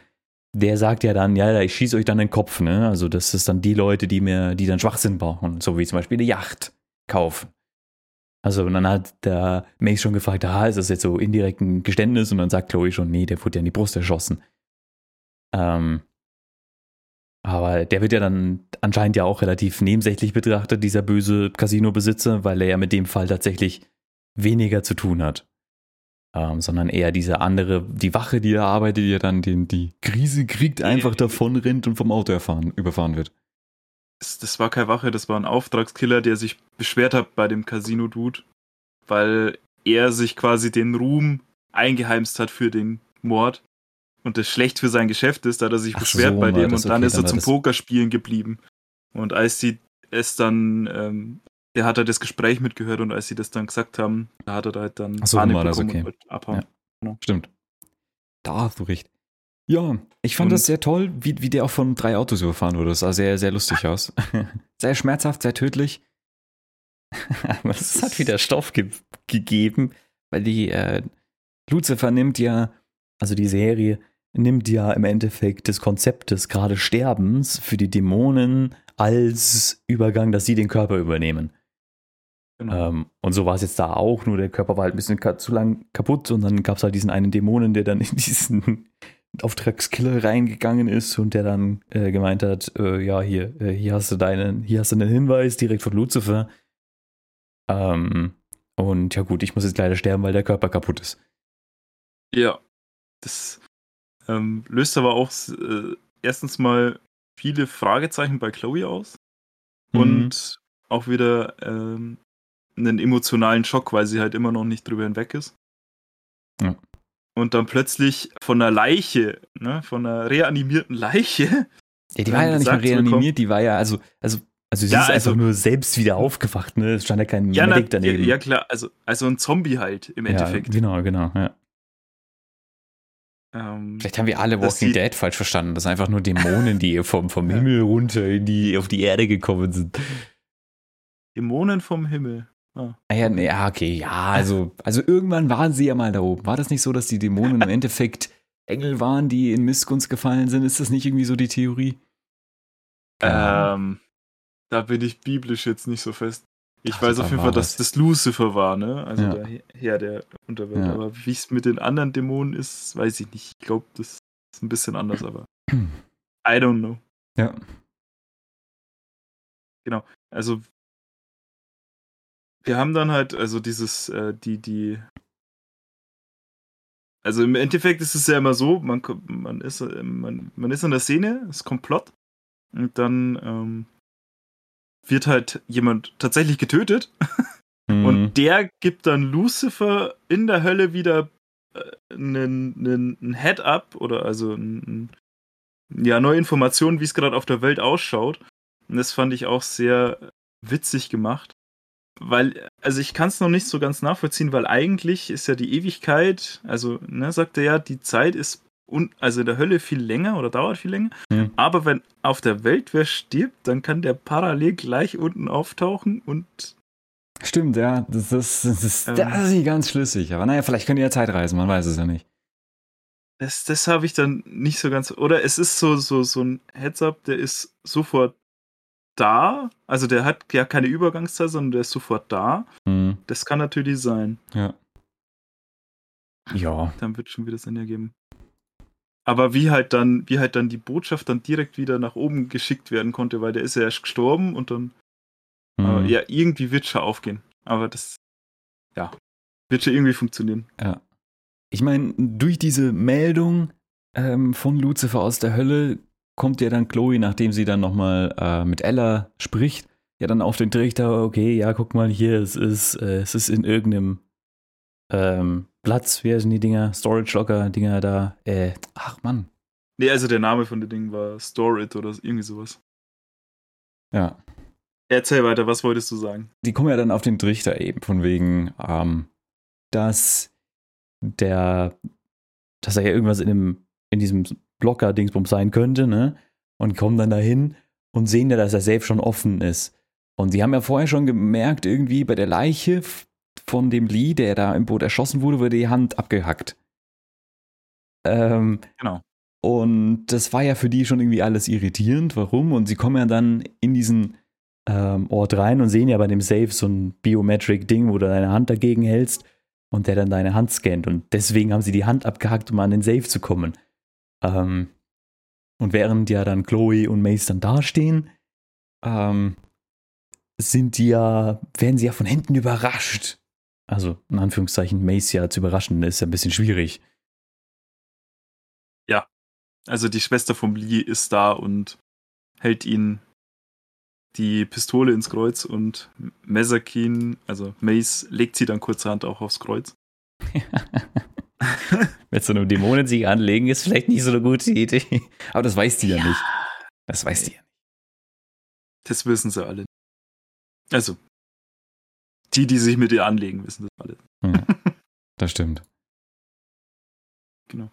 der sagt ja dann, ja, ich schieße euch dann den Kopf, ne? Also das ist dann die Leute, die mir, die dann Schwachsinn brauchen, so wie zum Beispiel eine Yacht kaufen. Also und dann hat der Mace schon gefragt, ah, ist das jetzt so indirekt ein Geständnis? Und dann sagt Chloe schon, nee, der wurde ja in die Brust erschossen. Ähm, aber der wird ja dann anscheinend ja auch relativ nebensächlich betrachtet, dieser böse Casino-Besitzer, weil er ja mit dem Fall tatsächlich weniger zu tun hat. Ähm, sondern eher diese andere, die Wache, die da arbeitet, die ja dann den, die Krise kriegt, einfach davon rennt und vom Auto erfahren, überfahren wird. Das, das war keine Wache, das war ein Auftragskiller, der sich beschwert hat bei dem Casino-Dude, weil er sich quasi den Ruhm eingeheimst hat für den Mord und das schlecht für sein Geschäft ist, da hat er sich Ach beschwert so, bei dem und dann okay, ist er zum Pokerspielen geblieben. Und als sie es dann, ähm, der hat er das Gespräch mitgehört und als sie das dann gesagt haben, da hat er halt dann Ach so, Panik war das, bekommen okay. und abhauen. Stimmt. Da hast du recht. Ja, ich fand Und- das sehr toll, wie, wie der auch von drei Autos überfahren wurde. Das sah sehr, sehr lustig aus. sehr schmerzhaft, sehr tödlich. Aber es hat wieder Stoff ge gegeben, weil die äh, Lucifer nimmt ja, also die Serie nimmt ja im Endeffekt das Konzept des gerade Sterbens für die Dämonen als Übergang, dass sie den Körper übernehmen. Genau. Ähm, und so war es jetzt da auch, nur der Körper war halt ein bisschen zu lang kaputt und dann gab es halt diesen einen Dämonen, der dann in diesen Auftragskiller reingegangen ist und der dann äh, gemeint hat, äh, ja, hier, äh, hier hast du deinen, hier hast du einen Hinweis direkt von Lucifer. Ähm, und ja gut, ich muss jetzt leider sterben, weil der Körper kaputt ist. Ja, das ähm, löst aber auch äh, erstens mal viele Fragezeichen bei Chloe aus Mhm. und auch wieder ähm, einen emotionalen Schock, weil sie halt immer noch nicht drüber hinweg ist. Ja. Und dann plötzlich von einer Leiche, ne, von einer reanimierten Leiche, Ja, die war ja nicht bekommen- reanimiert, die war ja, also, also, also sie Ja, ist also- einfach nur selbst wieder aufgewacht, ne? Es stand ja kein ja, Medic daneben. ja klar, also, also ein Zombie halt im Ja, Endeffekt. genau, genau, ja. Ähm, Vielleicht haben wir alle Walking die- Dead falsch verstanden. Das sind einfach nur Dämonen, die vom, vom Himmel runter in die, auf die Erde gekommen sind. Dämonen vom Himmel. Ah ja, nee, ja, okay, ja, also, also irgendwann waren sie ja mal da oben. War das nicht so, dass die Dämonen im Endeffekt Engel waren, die in Missgunst gefallen sind? Ist das nicht irgendwie so die Theorie? Ähm, da bin ich biblisch jetzt nicht so fest. Ich Also weiß auf jeden Fall, dass das Lucifer war, ne? Also Ja. der He- Herr der Unterwelt. Ja. Aber wie es mit den anderen Dämonen ist, weiß ich nicht. Ich glaube, das ist ein bisschen anders, aber I don't know. Ja. Also wir haben dann halt, also dieses, äh, die, die also im Endeffekt ist es ja immer so, man, man, ist, äh, man, man ist in der Szene, ist komplott und dann ähm, wird halt jemand tatsächlich getötet Mhm. und der gibt dann Lucifer in der Hölle wieder einen, einen, ein Head-Up oder also ein, ja, neue Informationen, wie es gerade auf der Welt ausschaut. Und das fand ich auch sehr witzig gemacht. Weil, also ich kann es noch nicht so ganz nachvollziehen, weil eigentlich ist ja die Ewigkeit, also, ne, sagt er ja, die Zeit ist un also in der Hölle viel länger oder dauert viel länger. Mhm. Aber wenn auf der Welt wer stirbt, dann kann der parallel gleich unten auftauchen und. Stimmt, ja. Das, ist, das, ist, ähm, das ist nicht ganz schlüssig. Aber naja, vielleicht könnt ihr ja Zeit reisen, man weiß es ja nicht. Das, das habe ich dann nicht so ganz. Oder es ist so, so, so ein Heads-up, der ist sofort da. Also der hat ja keine Übergangszeit, sondern der ist sofort da. Mhm. Das kann natürlich sein. Ja. Ja. Dann wird schon wieder Sinn ergeben. Aber wie halt dann, wie halt dann die Botschaft dann direkt wieder nach oben geschickt werden konnte, weil der ist ja erst gestorben und dann mhm. ja, irgendwie wird schon aufgehen. Aber das, ja, wird schon irgendwie funktionieren. Ja. Ich meine, durch diese Meldung ähm, von Lucifer aus der Hölle kommt ja dann Chloe, nachdem sie dann nochmal äh, mit Ella spricht, ja dann auf den Trichter, okay, ja, guck mal hier, es ist, äh, es ist in irgendeinem ähm, Platz, wie heißen die Dinger? Storage Locker, Dinger da. Äh, ach Mann. Nee, also der Name von den Dingen war Store It oder irgendwie sowas. Ja. Erzähl weiter, was wolltest du sagen? Die kommen ja dann auf den Trichter eben, von wegen, ähm, dass der, dass er ja irgendwas in dem, in diesem Blocker-Dingsbums sein könnte, ne? Und kommen dann dahin und sehen ja, dass er selbst schon offen ist. Und sie haben ja vorher schon gemerkt, irgendwie bei der Leiche von dem Lee, der da im Boot erschossen wurde, wurde die Hand abgehackt. Ähm, genau. Und das war ja für die schon irgendwie alles irritierend. Warum? Und sie kommen ja dann in diesen ähm, Ort rein und sehen ja bei dem Safe so ein Biometric-Ding, wo du deine Hand dagegen hältst und der dann deine Hand scannt. Und deswegen haben sie die Hand abgehackt, um an den Safe zu kommen. Ähm, und während ja dann Chloe und Mace dann dastehen, ähm, sind die ja, werden sie ja von hinten überrascht also in Anführungszeichen Mace ja zu überraschen, ist ja ein bisschen schwierig. Ja, also die Schwester vom Lee ist da und hält ihn die Pistole ins Kreuz und Mesakin, also Mace, legt sie dann kurzerhand auch aufs Kreuz. Mit so einem Dämonensieg anlegen ist vielleicht nicht so eine gute Idee. Aber das weiß die ja, ja nicht. Das weiß die ja nicht. Das wissen sie alle. Also, die, die sich mit ihr anlegen, wissen das alle. Ja, das stimmt. Genau.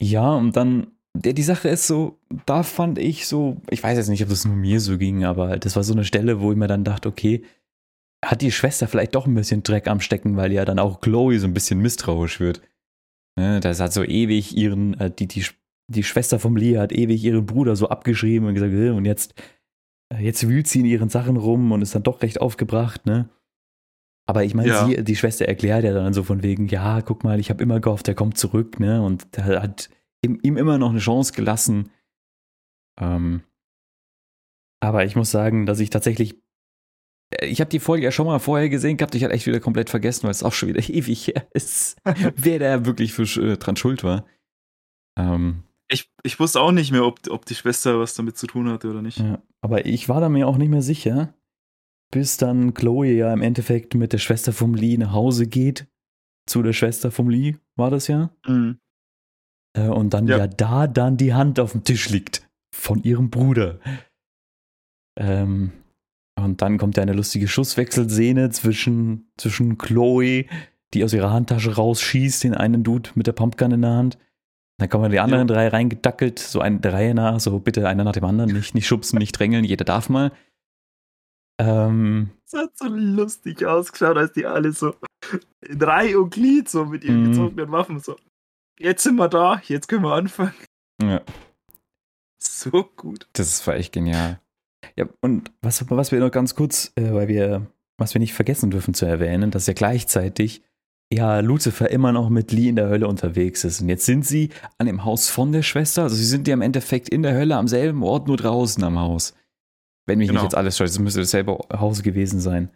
Ja, und dann, der, die Sache ist so, da fand ich so, ich weiß jetzt nicht, ob das nur mir so ging, aber das war so eine Stelle, wo ich mir dann dachte, okay, hat die Schwester vielleicht doch ein bisschen Dreck am Stecken, weil ja dann auch Chloe so ein bisschen misstrauisch wird. Ne, das hat so ewig ihren, äh, die, die, die Schwester vom Lee hat ewig ihren Bruder so abgeschrieben und gesagt, und jetzt jetzt wühlt sie in ihren Sachen rum und ist dann doch recht aufgebracht, ne? Aber ich meine, ja. die Schwester erklärt ja dann so von wegen, ja, guck mal, ich habe immer gehofft, er kommt zurück, ne? Und der hat ihm, ihm immer noch eine Chance gelassen. Ähm, aber ich muss sagen, dass ich tatsächlich, äh, ich habe die Folge ja schon mal vorher gesehen gehabt, ich hatte echt wieder komplett vergessen, weil es auch schon wieder ewig her ist, wer da wirklich für, äh, dran schuld war. Ähm, ich, ich wusste auch nicht mehr, ob, ob die Schwester was damit zu tun hatte oder nicht. Ja, aber ich war da mir auch nicht mehr sicher, bis dann Chloe ja im Endeffekt mit der Schwester vom Lee nach Hause geht. Zu der Schwester vom Lee, war das ja? Mhm. Äh, und dann ja. ja. da dann die Hand auf dem Tisch liegt. Von ihrem Bruder. Ähm, und dann kommt ja eine lustige Schusswechselszene zwischen, zwischen Chloe, die aus ihrer Handtasche rausschießt, den einen Dude mit der Pumpgun in der Hand dann kommen die anderen ja. drei reingedackelt, so eine Reihe nach, so bitte einer nach dem anderen, nicht, nicht schubsen, nicht drängeln, jeder darf mal. Ähm, das hat so lustig ausgeschaut, als die alle so in Reihe und Glied so mit ihren mhm. gezogenen Waffen so. Jetzt sind wir da, jetzt können wir anfangen. Ja. So gut. Das war echt genial. Ja, und was, was wir noch ganz kurz, äh, weil wir, was wir nicht vergessen dürfen zu erwähnen, dass ja gleichzeitig ja, Lucifer immer noch mit Lee in der Hölle unterwegs ist. Und jetzt sind sie an dem Haus von der Schwester. Also sie sind ja im Endeffekt in der Hölle am selben Ort, nur draußen am Haus. Wenn mich genau. nicht jetzt alles scheiße, es müsste dasselbe Haus gewesen sein.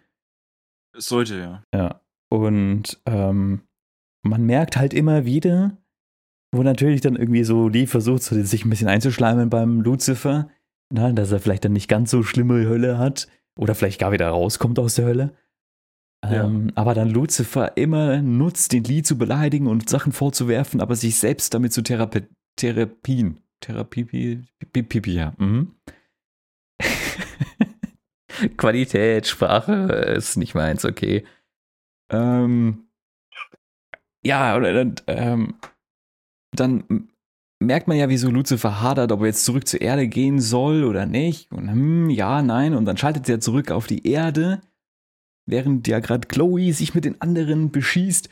Es sollte, ja. Ja. Und ähm, man merkt halt immer wieder, wo natürlich dann irgendwie so Lee versucht, sich ein bisschen einzuschleimen beim Lucifer, na, dass er vielleicht dann nicht ganz so schlimme Hölle hat oder vielleicht gar wieder rauskommt aus der Hölle. Ja. Ähm, aber dann Lucifer immer nutzt, den Lee zu beleidigen und Sachen vorzuwerfen, aber sich selbst damit zu therapi therapien. Therapie, pi- pi- pi- pi- ja. Mhm. Qualität, Sprache ist nicht meins, okay. Ähm, ja, oder dann, ähm, dann merkt man ja, wieso Lucifer hadert, ob er jetzt zurück zur Erde gehen soll oder nicht. Und hm, ja, nein. Und dann schaltet er zurück auf die Erde, während ja gerade Chloe sich mit den anderen beschießt.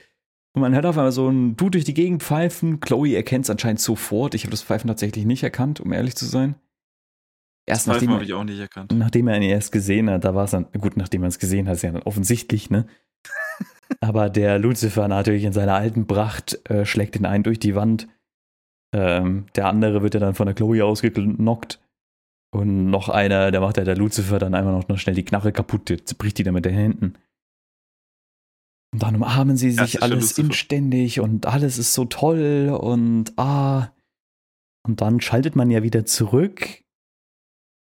Und man hört auf einmal so ein Dude durch die Gegend pfeifen. Chloe erkennt es anscheinend sofort. Ich habe das Pfeifen tatsächlich nicht erkannt, um ehrlich zu sein. Erst Das nachdem habe er, ich auch nicht erkannt. nachdem er ihn erst gesehen hat, da war es dann, gut, nachdem er es gesehen hat, ist ja dann offensichtlich, ne? Aber der Lucifer natürlich in seiner alten Pracht äh, schlägt ihn ein durch die Wand. Ähm, der andere wird ja dann von der Chloe ausgenockt. Und noch einer, der macht ja der Lucifer dann einfach noch, schnell die Knarre kaputt, der bricht die dann mit den Händen. Und dann umarmen sie sich alles inständig und alles ist so toll und ah. Und dann schaltet man ja wieder zurück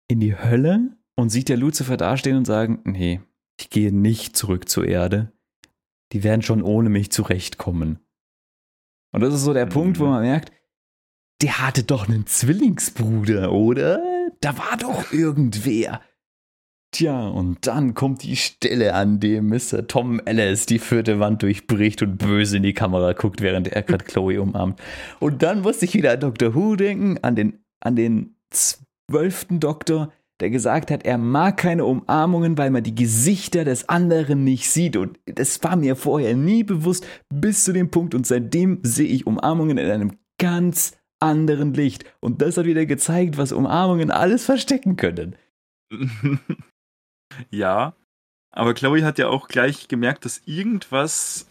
in die Hölle und sieht der Lucifer dastehen und sagen, nee, ich gehe nicht zurück zur Erde. Die werden schon ohne mich zurechtkommen. Und das ist so der Mhm. Punkt, wo man merkt, der hatte doch einen Zwillingsbruder, oder? Da war doch irgendwer. Tja, und dann kommt die Stelle, an dem Mr. Tom Ellis die vierte Wand durchbricht und böse in die Kamera guckt, während er gerade Chloe umarmt. Und dann musste ich wieder an Dr. Who denken, an den, an den zwölften Doktor, der gesagt hat, er mag keine Umarmungen, weil man die Gesichter des anderen nicht sieht. Und das war mir vorher nie bewusst, bis zu dem Punkt. Und seitdem sehe ich Umarmungen in einem ganz anderen Licht. Und das hat wieder gezeigt, was Umarmungen alles verstecken können. ja, aber Chloe hat ja auch gleich gemerkt, dass irgendwas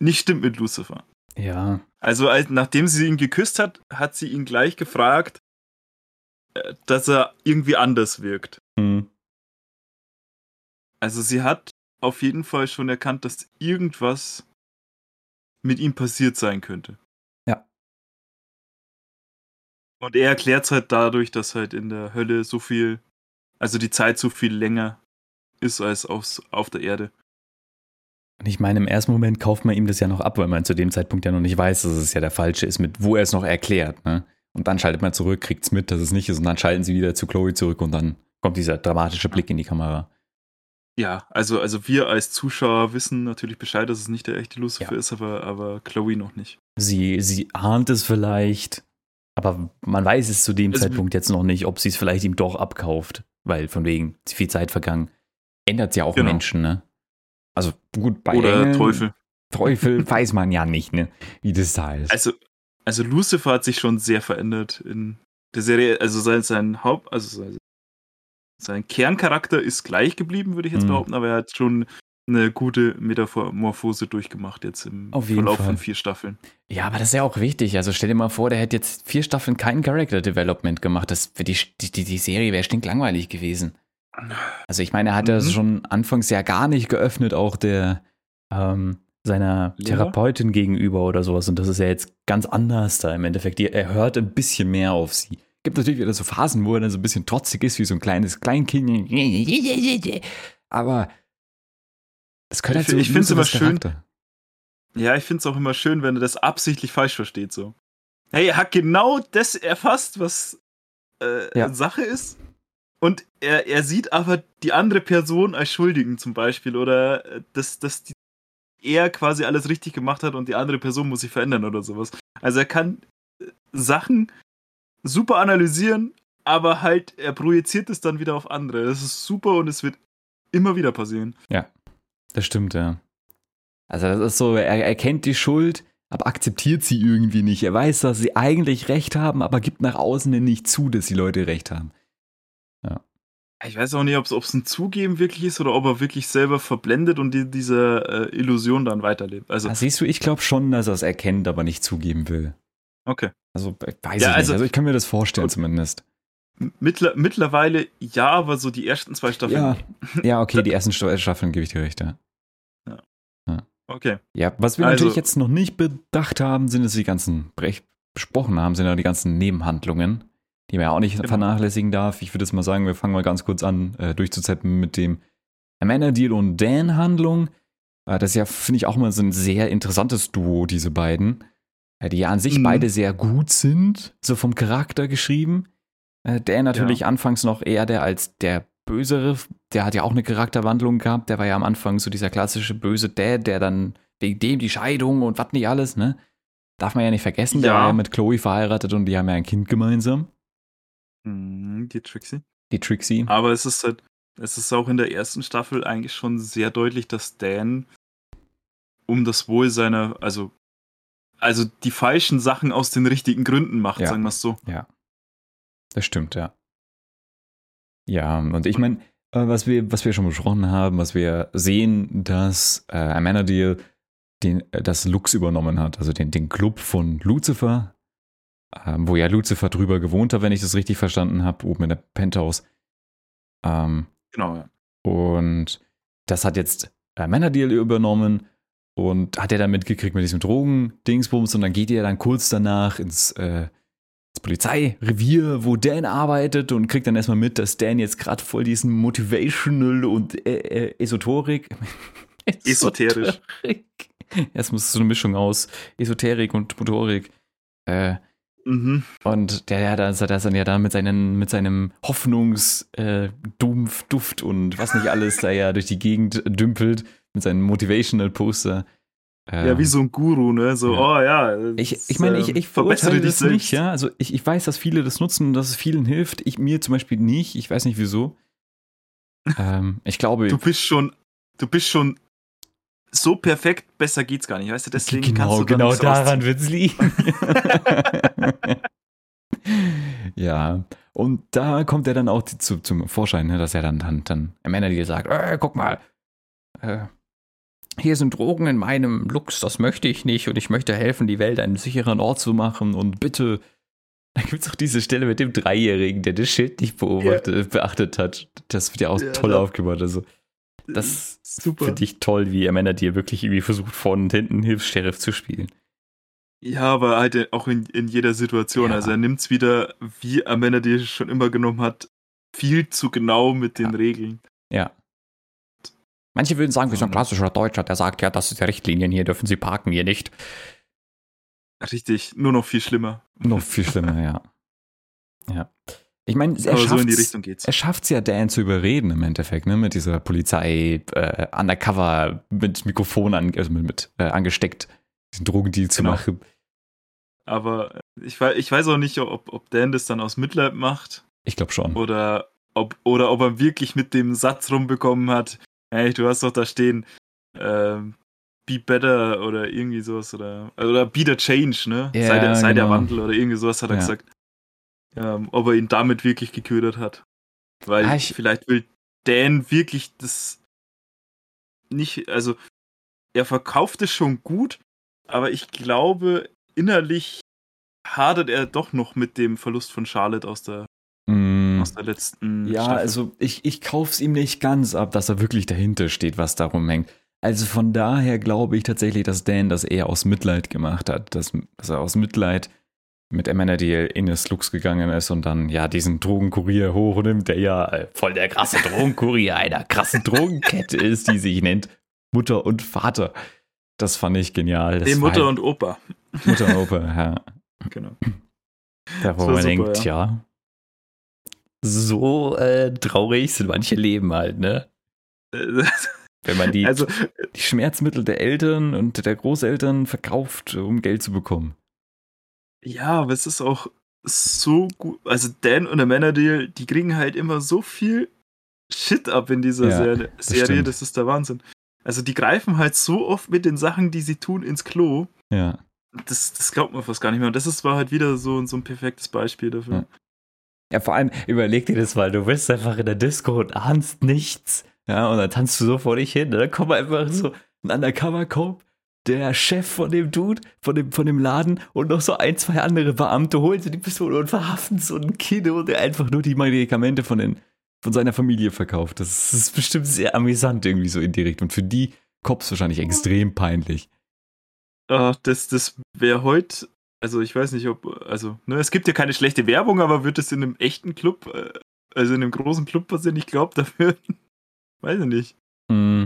nicht stimmt mit Lucifer. Ja. Also als, nachdem sie ihn geküsst hat, hat sie ihn gleich gefragt, äh, dass er irgendwie anders wirkt. Hm. Also sie hat auf jeden Fall schon erkannt, dass irgendwas mit ihm passiert sein könnte. Und er erklärt es halt dadurch, dass halt in der Hölle so viel, also die Zeit so viel länger ist als aufs, auf der Erde. Und ich meine, im ersten Moment kauft man ihm das ja noch ab, weil man zu dem Zeitpunkt ja noch nicht weiß, dass es ja der falsche ist, mit wo er es noch erklärt. Ne? Und dann schaltet man zurück, kriegt es mit, dass es nicht ist, und dann schalten sie wieder zu Chloe zurück und dann kommt dieser dramatische Blick in die Kamera. Ja, also, also wir als Zuschauer wissen natürlich Bescheid, dass es nicht der echte Lucifer Ja. ist, aber, aber Chloe noch nicht. Sie, sie ahnt es vielleicht, aber man weiß es zu dem Also- Zeitpunkt jetzt noch nicht, ob sie es vielleicht ihm doch abkauft, weil von wegen zu viel Zeit vergangen. Ändert ja auch Genau. Menschen, ne? Also gut, bei Oder Engeln, Teufel. Teufel weiß man ja nicht, ne? Wie das da ist. Also, also Lucifer hat sich schon sehr verändert in der Serie. Also sein, sein Haupt, also sein, sein Kerncharakter ist gleich geblieben, würde ich jetzt Mhm. behaupten, aber er hat schon eine gute Metamorphose durchgemacht jetzt im Verlauf Fall. von vier Staffeln. Ja, aber das ist ja auch wichtig. Also stell dir mal vor, der hätte jetzt vier Staffeln kein Character Development gemacht. Das für die, die, die Serie wäre stinklangweilig gewesen. Also ich meine, er hat ja Mhm. schon anfangs ja gar nicht geöffnet, auch der ähm, seiner Lehrer? Therapeutin gegenüber oder sowas. Und das ist ja jetzt ganz anders da im Endeffekt. Er hört ein bisschen mehr auf sie. Gibt natürlich wieder so Phasen, wo er dann so ein bisschen trotzig ist, wie so ein kleines Kleinkind. Aber das gehört halt Ich so ich find's immer Lucifers schön. Charakter. Ja, ich finde es auch immer schön, wenn er das absichtlich falsch versteht. So. Hey, er hat genau das erfasst, was äh, Ja. Sache ist. Und er, er sieht aber die andere Person als Schuldigen zum Beispiel. Oder äh, dass, dass die, er quasi alles richtig gemacht hat und die andere Person muss sich verändern oder sowas. Also er kann äh, Sachen super analysieren, aber halt, er projiziert es dann wieder auf andere. Das ist super und es wird immer wieder passieren. Das stimmt, ja. Also das ist so, er erkennt die Schuld, aber akzeptiert sie irgendwie nicht. Er weiß, dass sie eigentlich recht haben, aber gibt nach außen hin nicht zu, dass die Leute recht haben. Ich weiß auch nicht, ob es ein Zugeben wirklich ist oder ob er wirklich selber verblendet und die, diese äh, Illusion dann weiterlebt. Also, Ah, siehst du, ich glaube schon, dass er es erkennt, aber nicht zugeben will. okay. Also äh, weiß Ja, ich also- nicht. Also ich kann mir das vorstellen zumindest. Mittler, mittlerweile ja, aber so die ersten zwei Staffeln. Ja, ja, okay, die ersten Staffeln gebe ich dir recht, ja. Okay. Ja, was wir Also- natürlich jetzt noch nicht bedacht haben, sind es die ganzen, besprochen haben, sind ja die ganzen Nebenhandlungen, die man ja auch nicht Genau. vernachlässigen darf. Ich würde jetzt mal sagen, wir fangen mal ganz kurz an, äh, durchzuzeppen mit dem Amanda Deal und Dan Handlung. Äh, das ist ja, finde ich, auch mal so ein sehr interessantes Duo, diese beiden. Äh, die ja an sich Mhm. beide sehr gut sind, so vom Charakter geschrieben. Äh, Der natürlich anfangs noch eher der als der Bösere, der hat ja auch eine Charakterwandlung gehabt. Der war ja am Anfang so dieser klassische böse Dad, der dann wegen dem die Scheidung und was nicht alles, ne? Darf man ja nicht vergessen, der Ja. war ja mit Chloe verheiratet und die haben ja ein Kind gemeinsam, Mhm, die Trixie. die Trixie. Aber es ist halt, es ist auch in der ersten Staffel eigentlich schon sehr deutlich, dass Dan um das Wohl seiner, also, also die falschen Sachen aus den richtigen Gründen macht, Ja. sagen wir es so. Das stimmt, ja. Ja, und ich meine, äh, was wir, was wir schon besprochen haben, was wir sehen, dass äh, Amenadiel den, äh, das Lux übernommen hat, also den, den Club von Lucifer, ähm, wo ja Lucifer drüber gewohnt hat, wenn ich das richtig verstanden habe, oben in der Penthouse. Ähm, Genau, ja. und das hat jetzt äh, Amenadiel übernommen und hat er dann mitgekriegt mit diesem Drogen-Dingsbums und dann geht er dann kurz danach ins, äh, ins Polizeirevier, wo Dan arbeitet und kriegt dann erstmal mit, dass Dan jetzt gerade voll diesen Motivational und äh, äh, Esoterik. Esoterisch. Esoterik. Erstmal es so eine Mischung aus Esoterik und Motorik. Äh, Mhm. und der, der, der, der ist dann ja da mit, seinen, mit seinem Hoffnungsdumpf, äh, Duft und was nicht alles da ja durch die Gegend dümpelt mit seinem Motivational-Poster. Ja, Ähm, wie so ein Guru, ne? So, ja. oh ja. ich, das, ich meine, ich, ähm, ich verbessere verurteile dich das selbst. nicht, ja. Also ich, ich weiß, dass viele das nutzen und dass es vielen hilft. Ich mir zum Beispiel nicht. Ich weiß nicht wieso. ähm, ich glaube, Du bist schon, du bist schon so perfekt, besser geht's gar nicht, weißt du? Deswegen genau, kannst du dann genau daran ausziehen. wird es liegen. ja, und da kommt er dann auch zu, zum Vorschein, ne, dass er dann, dann, dann am Ende dir sagt, äh, guck mal, äh, hier sind Drogen in meinem Lux, das möchte ich nicht und ich möchte helfen, die Welt einen sicheren Ort zu machen und bitte. Da gibt es auch diese Stelle mit dem Dreijährigen, der das Schild nicht beobachtet, beachtet hat. Das wird ja auch Ja, toll aufgebaut. Also, das finde ich toll, wie Amanda dir wirklich irgendwie versucht, vorne und hinten Hilfs-Sheriff zu spielen. Ja, aber halt auch in, in jeder Situation. Ja. Also er nimmt's wieder, wie Amanda die schon immer genommen hat, viel zu genau mit den Ja. Regeln. Ja. Manche würden sagen, wir sind ein Mhm. klassischer Deutscher, der sagt, ja, das ist der Richtlinien, hier dürfen Sie parken, hier nicht. Richtig, nur noch viel schlimmer. Noch viel schlimmer, ja. Ja. Ich meine, er Aber so in die schafft's- Richtung geht's. Er schafft es ja, Dan zu überreden im Endeffekt, ne? Mit dieser Polizei äh, undercover mit Mikrofon an, also mit, mit äh, angesteckt, diesen Drogendeal zu Genau. machen. Aber ich, ich weiß auch nicht, ob, ob Dan das dann aus Mitleid macht Ich glaube schon. oder ob, oder ob er wirklich mit dem Satz rumbekommen hat, hey, du hast doch da stehen, ähm, be better oder irgendwie sowas oder, oder be the change, ne? Ja, sei der, sei der genau. Wandel oder irgendwie sowas hat er Ja. gesagt. Ähm, ob er ihn damit wirklich geködert hat. Weil Ah, ich- vielleicht will Dan wirklich das nicht, also er verkauft es schon gut, aber ich glaube, innerlich hadert er doch noch mit dem Verlust von Charlotte aus der. Aus der letzten Ja, Staffel. also ich, ich kauf's ihm nicht ganz ab, dass er wirklich dahinter steht, was darum hängt. Also von daher glaube ich tatsächlich, dass Dan das eher aus Mitleid gemacht hat. Dass, dass er aus Mitleid mit Amenadiel in das Lux gegangen ist und dann ja diesen Drogenkurier hochnimmt, der ja äh, voll der krasse Drogenkurier einer krassen Drogenkette ist, die sich nennt Mutter und Vater. Das fand ich genial. Das Nee, Mutter halt und Opa. Mutter und Opa, ja. Genau. Da wo man denkt, ja. So äh, traurig sind manche Leben halt, ne? Wenn man die, also, die Schmerzmittel der Eltern und der Großeltern verkauft, um Geld zu bekommen. ja, aber es ist auch so gut. Also, Dan und Amenadiel, die kriegen halt immer so viel Shit ab in dieser Ja, Serie. das Serie, das ist der Wahnsinn. Also, die greifen halt so oft mit den Sachen, die sie tun, ins Klo. Ja. Das, das glaubt man fast gar nicht mehr. Und das ist, war halt wieder so, so ein perfektes Beispiel dafür. Ja. Ja, vor allem überleg dir das mal, du bist einfach in der Disco und ahnst nichts. Ja, und dann tanzt du so vor dich hin. Und dann kommt einfach so ein Undercover-Cop, der Chef von dem Dude, von dem, von dem Laden und noch so ein, zwei andere Beamte holen so die Pistole und verhaften so einen Kiddo, der einfach nur die Medikamente von, den, von seiner Familie verkauft. Das ist bestimmt sehr amüsant irgendwie so indirekt. Und für die Cops wahrscheinlich extrem peinlich. Ah, das das wäre heute, also ich weiß nicht, ob, also, ne, es gibt ja keine schlechte Werbung, aber wird es in einem echten Club, äh, also in einem großen Club passieren? Ich glaube, dafür, weiß ich nicht. Mm,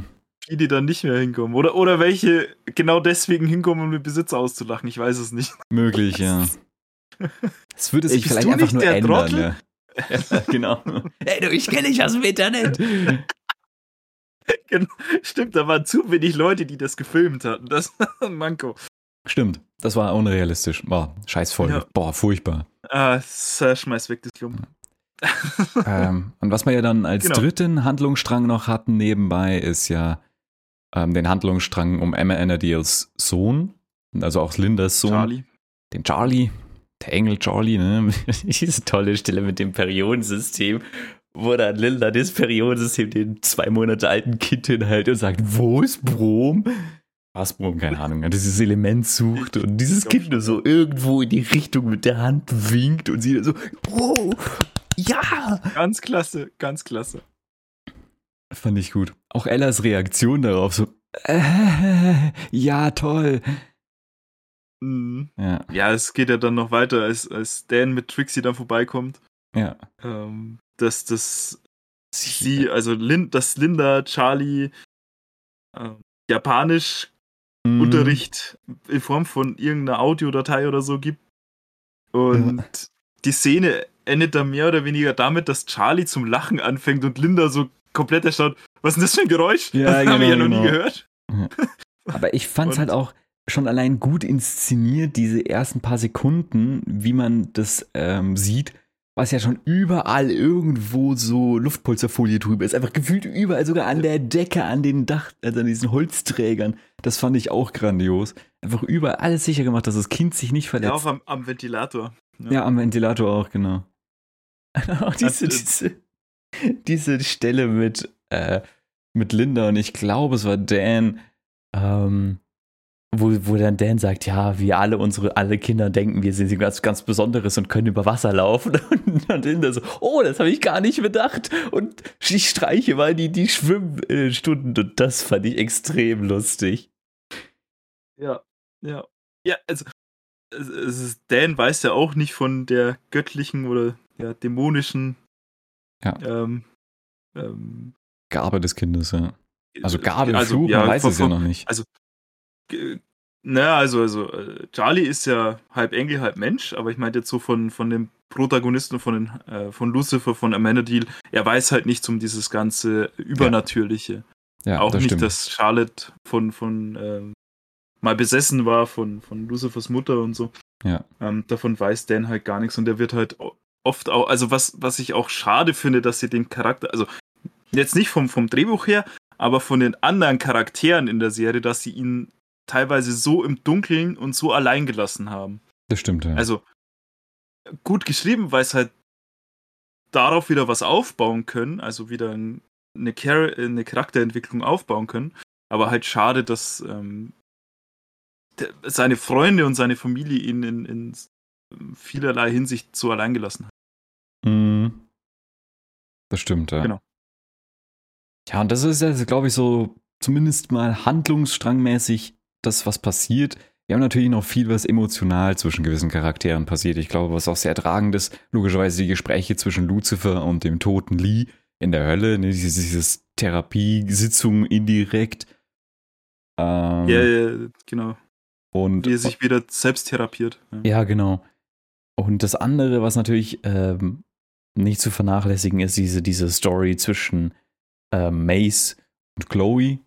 die, die dann nicht mehr hinkommen. Oder, oder welche genau deswegen hinkommen, um den Besitzer auszulachen. Ich weiß es nicht. Möglich, ja. Es würde sich Ey, vielleicht einfach nur ändern. Ja. ja. genau. Ey, du, ich kenne dich aus dem Internet. Genau. Stimmt, da waren zu wenig Leute, die das gefilmt hatten. Das Manko. Stimmt, das war unrealistisch. Boah, scheiß Folge. Ja. Boah, furchtbar. Ah, schmeiß weg das Klumpen. ähm, und was wir ja dann als genau. dritten Handlungsstrang noch hatten nebenbei, ist ja ähm, den Handlungsstrang um Emma Enadiels Sohn, also auch Lindas Sohn. Charlie. Den Charlie, der Engel Charlie, ne? Diese tolle Stelle mit dem Periodensystem, wo dann Linda das Periodensystem den zwei Monate alten Kind hinhält und sagt, wo ist Brom? Was Brom, keine Ahnung, dieses Element sucht und dieses Kind nur so irgendwo in die Richtung mit der Hand winkt und sie so, Bro, ja! Ganz klasse, ganz klasse. Fand ich gut. Auch Ellas Reaktion darauf, so, äh, ja, toll. Mhm. Ja. ja, es geht ja dann noch weiter, als, als Dan mit Trixie dann vorbeikommt. Ja. Ähm, dass das sie, also Lin, dass Linda Charlie äh, Japanisch mhm. Unterricht in Form von irgendeiner Audiodatei oder so gibt. Und ja. die Szene endet dann mehr oder weniger damit, dass Charlie zum Lachen anfängt und Linda so komplett erstaunt. Was ist denn das für ein Geräusch? Ja, das genau, haben wir ja noch genau. nie gehört. Aber ich fand es halt auch schon allein gut inszeniert, diese ersten paar Sekunden, wie man das ähm, sieht, was ja schon überall irgendwo so Luftpolsterfolie drüber ist. Einfach gefühlt überall, sogar an der Decke, an den Dach, also an diesen Holzträgern. Das fand ich auch grandios. Einfach überall alles sicher gemacht, dass das Kind sich nicht verletzt. Ja, auch am, am Ventilator. Ja. ja. am Ventilator auch, genau. auch diese, diese, diese Stelle mit, äh, mit Linda und ich glaube, es war Dan, ähm, wo, wo dann Dan sagt, ja, wir alle unsere, alle Kinder denken, wir sind ganz, ganz Besonderes und können über Wasser laufen. Und dann Linda so, oh, das habe ich gar nicht bedacht. Und ich streiche mal die, die Schwimmstunden. Und das fand ich extrem lustig. Ja, ja. Ja, also, ist, Dan weiß ja auch nicht von der göttlichen oder ja, dämonischen ja. Ähm, ähm, Gabe des Kindes, ja. Also Gabe also, Fluch, ja, man weiß von, es ja noch nicht. Also naja, also, also äh, Charlie ist ja halb Engel, halb Mensch, aber ich meinte jetzt so von, von dem Protagonisten von, den, äh, von Lucifer, von Amenadiel, er weiß halt nichts um dieses ganze Übernatürliche. Ja. ja Auch das nicht, stimmt. dass Charlotte von, von ähm, mal besessen war von, von Lucifers Mutter und so. Ja. Ähm, davon weiß Dan halt gar nichts und der wird halt oft auch, also was, was ich auch schade finde, dass sie den Charakter, also jetzt nicht vom, vom Drehbuch her, aber von den anderen Charakteren in der Serie, dass sie ihn teilweise so im Dunkeln und so allein gelassen haben. Das stimmt, ja. Also gut geschrieben, weil es halt darauf wieder was aufbauen können, also wieder eine, Char eine Charakterentwicklung aufbauen können. Aber halt schade, dass ähm, seine Freunde und seine Familie ihn in, in vielerlei Hinsicht so allein gelassen haben. Mhm. Das stimmt, ja. Genau. Ja, und das ist ja, glaube ich, so zumindest mal handlungsstrangmäßig das, was passiert. Wir haben natürlich noch viel, was emotional zwischen gewissen Charakteren passiert. Ich glaube, was auch sehr tragend ist, logischerweise die Gespräche zwischen Lucifer und dem toten Lee in der Hölle, ne, dieses, dieses Therapiesitzung indirekt. Ähm, ja, ja, genau. Und, Wie er sich wieder selbst therapiert. Ja, ja genau. Und das andere, was natürlich ähm, nicht zu vernachlässigen ist, diese, diese Story zwischen äh, Mace und Chloe,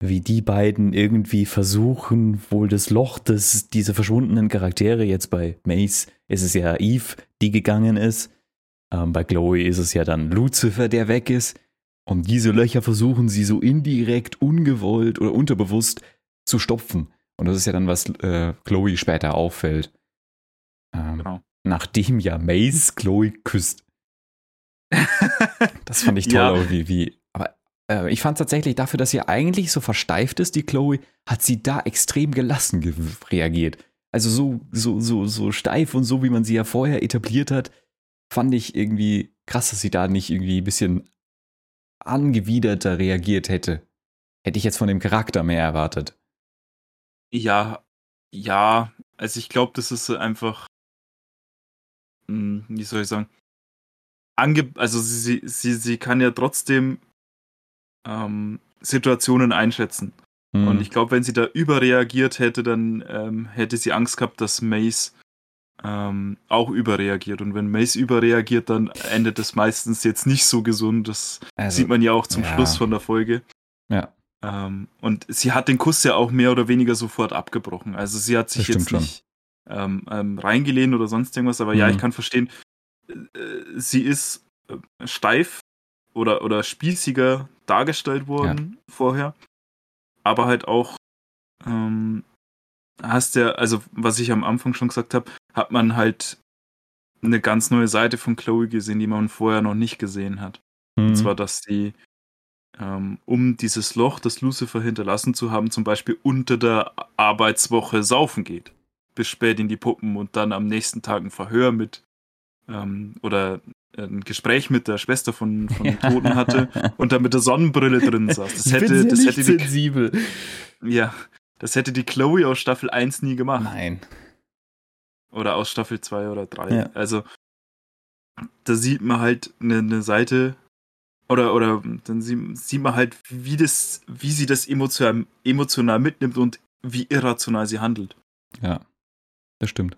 wie die beiden irgendwie versuchen, wohl das Loch des, diese verschwundenen Charaktere, jetzt bei Mace ist es ja Eve, die gegangen ist, ähm, bei Chloe ist es ja dann Lucifer, der weg ist. Und diese Löcher versuchen sie so indirekt, ungewollt oder unterbewusst zu stopfen. Und das ist ja dann, was äh, Chloe später auffällt. Ähm, genau. Nachdem ja Mace Chloe küsst. das fand ich toll, ja. wie, wie äh, ich fand tatsächlich dafür, dass sie eigentlich so versteift ist, die Chloe, hat sie da extrem gelassen reagiert. Also so, so, so, so steif und so, wie man sie ja vorher etabliert hat, fand ich irgendwie krass, dass sie da nicht irgendwie ein bisschen angewiderter reagiert hätte. Hätte ich jetzt von dem Charakter mehr erwartet. Ja, ja, also ich glaube, das ist einfach, hm, wie soll ich sagen, Ange also sie, sie, sie kann ja trotzdem ähm, Situationen einschätzen. Mhm. Und ich glaube, wenn sie da überreagiert hätte, dann ähm, hätte sie Angst gehabt, dass Mace ähm, auch überreagiert. Und wenn Mace überreagiert, dann endet es meistens jetzt nicht so gesund. Das Also, sieht man ja auch zum ja. Schluss von der Folge. Ja. Ähm, und sie hat den Kuss ja auch mehr oder weniger sofort abgebrochen. Also sie hat sich jetzt stimmt nicht ähm, ähm, reingelehnt oder sonst irgendwas, aber ja, Mhm. ich kann verstehen, äh, sie ist äh, steif oder, oder spießiger dargestellt worden vorher, aber halt auch ähm, hast ja, also was ich am Anfang schon gesagt habe, hat man halt eine ganz neue Seite von Chloe gesehen, die man vorher noch nicht gesehen hat. Mhm. Und zwar, dass sie, ähm, um dieses Loch, das Lucifer hinterlassen zu haben, zum Beispiel unter der Arbeitswoche saufen geht. Bis spät in die Puppen und dann am nächsten Tag ein Verhör mit ähm, oder ein Gespräch mit der Schwester von, von dem Toten hatte und dann mit der Sonnenbrille drin saß. Das hätte, das hätte die, sensibel. ja, das hätte die Chloe aus Staffel 1 nie gemacht. Nein. Oder aus Staffel 2 oder 3. Ja. Also, da sieht man halt eine, eine Seite, oder, oder dann sieht, sieht man halt, wie, das, wie sie das emotional, emotional mitnimmt und wie irrational sie handelt. Ja. Das stimmt.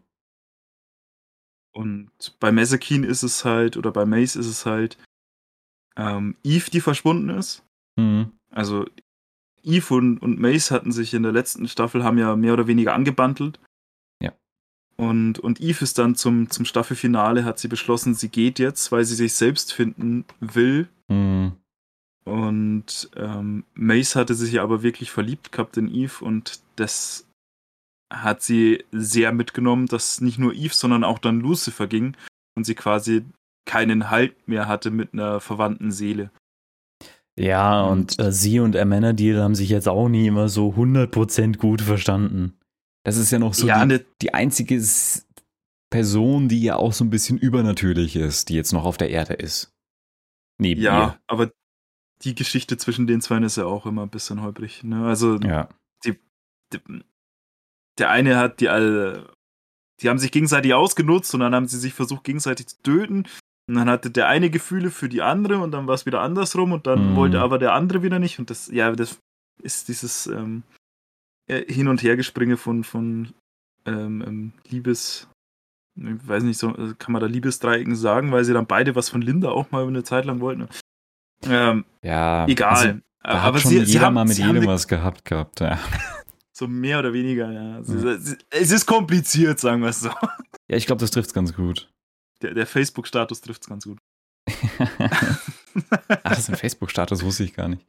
Und bei Mesakin ist es halt, oder bei Mace ist es halt ähm, Eve, die verschwunden ist. Mhm. Also Eve und, und Mace hatten sich in der letzten Staffel, haben ja mehr oder weniger angebandelt. Ja. Und, und Eve ist dann zum, zum Staffelfinale, hat sie beschlossen, sie geht jetzt, weil sie sich selbst finden will. Mhm. Und ähm, Mace hatte sich aber wirklich verliebt gehabt in Eve und das hat sie sehr mitgenommen, dass nicht nur Eve, sondern auch dann Lucifer ging und sie quasi keinen Halt mehr hatte mit einer verwandten Seele. Ja, und äh, sie und Amenadiel haben sich jetzt auch nie immer so 100% gut verstanden. Das ist ja noch so ja, die, ne, die einzige Person, die ja auch so ein bisschen übernatürlich ist, die jetzt noch auf der Erde ist. Neben ja, aber die Geschichte zwischen den zwei ist ja auch immer ein bisschen holprig. Ne? Also ihr. Ja. die, der eine hat die alle, die haben sich gegenseitig ausgenutzt und dann haben sie sich versucht gegenseitig zu töten. Und dann hatte der eine Gefühle für die andere und dann war es wieder andersrum und dann Mhm. wollte aber der andere wieder nicht. Und das, ja, das ist dieses ähm, äh, Hin- und Hergespringe von, von ähm, ähm, Liebes, ich weiß nicht, so, äh, kann man da Liebesdreiecken sagen, weil sie dann beide was von Linda auch mal eine Zeit lang wollten. Ähm, Ja. egal. Also, da aber sie, jeder sie haben, mal mit haben jedem was gehabt gehabt. Ja. So mehr oder weniger, ja. Es, Ja. ist- es ist kompliziert, sagen wir es so. ja, ich glaube, das trifft ganz gut. Der, der Facebook-Status trifft es ganz gut. Ach, das ist ein Facebook-Status, wusste ich gar nicht.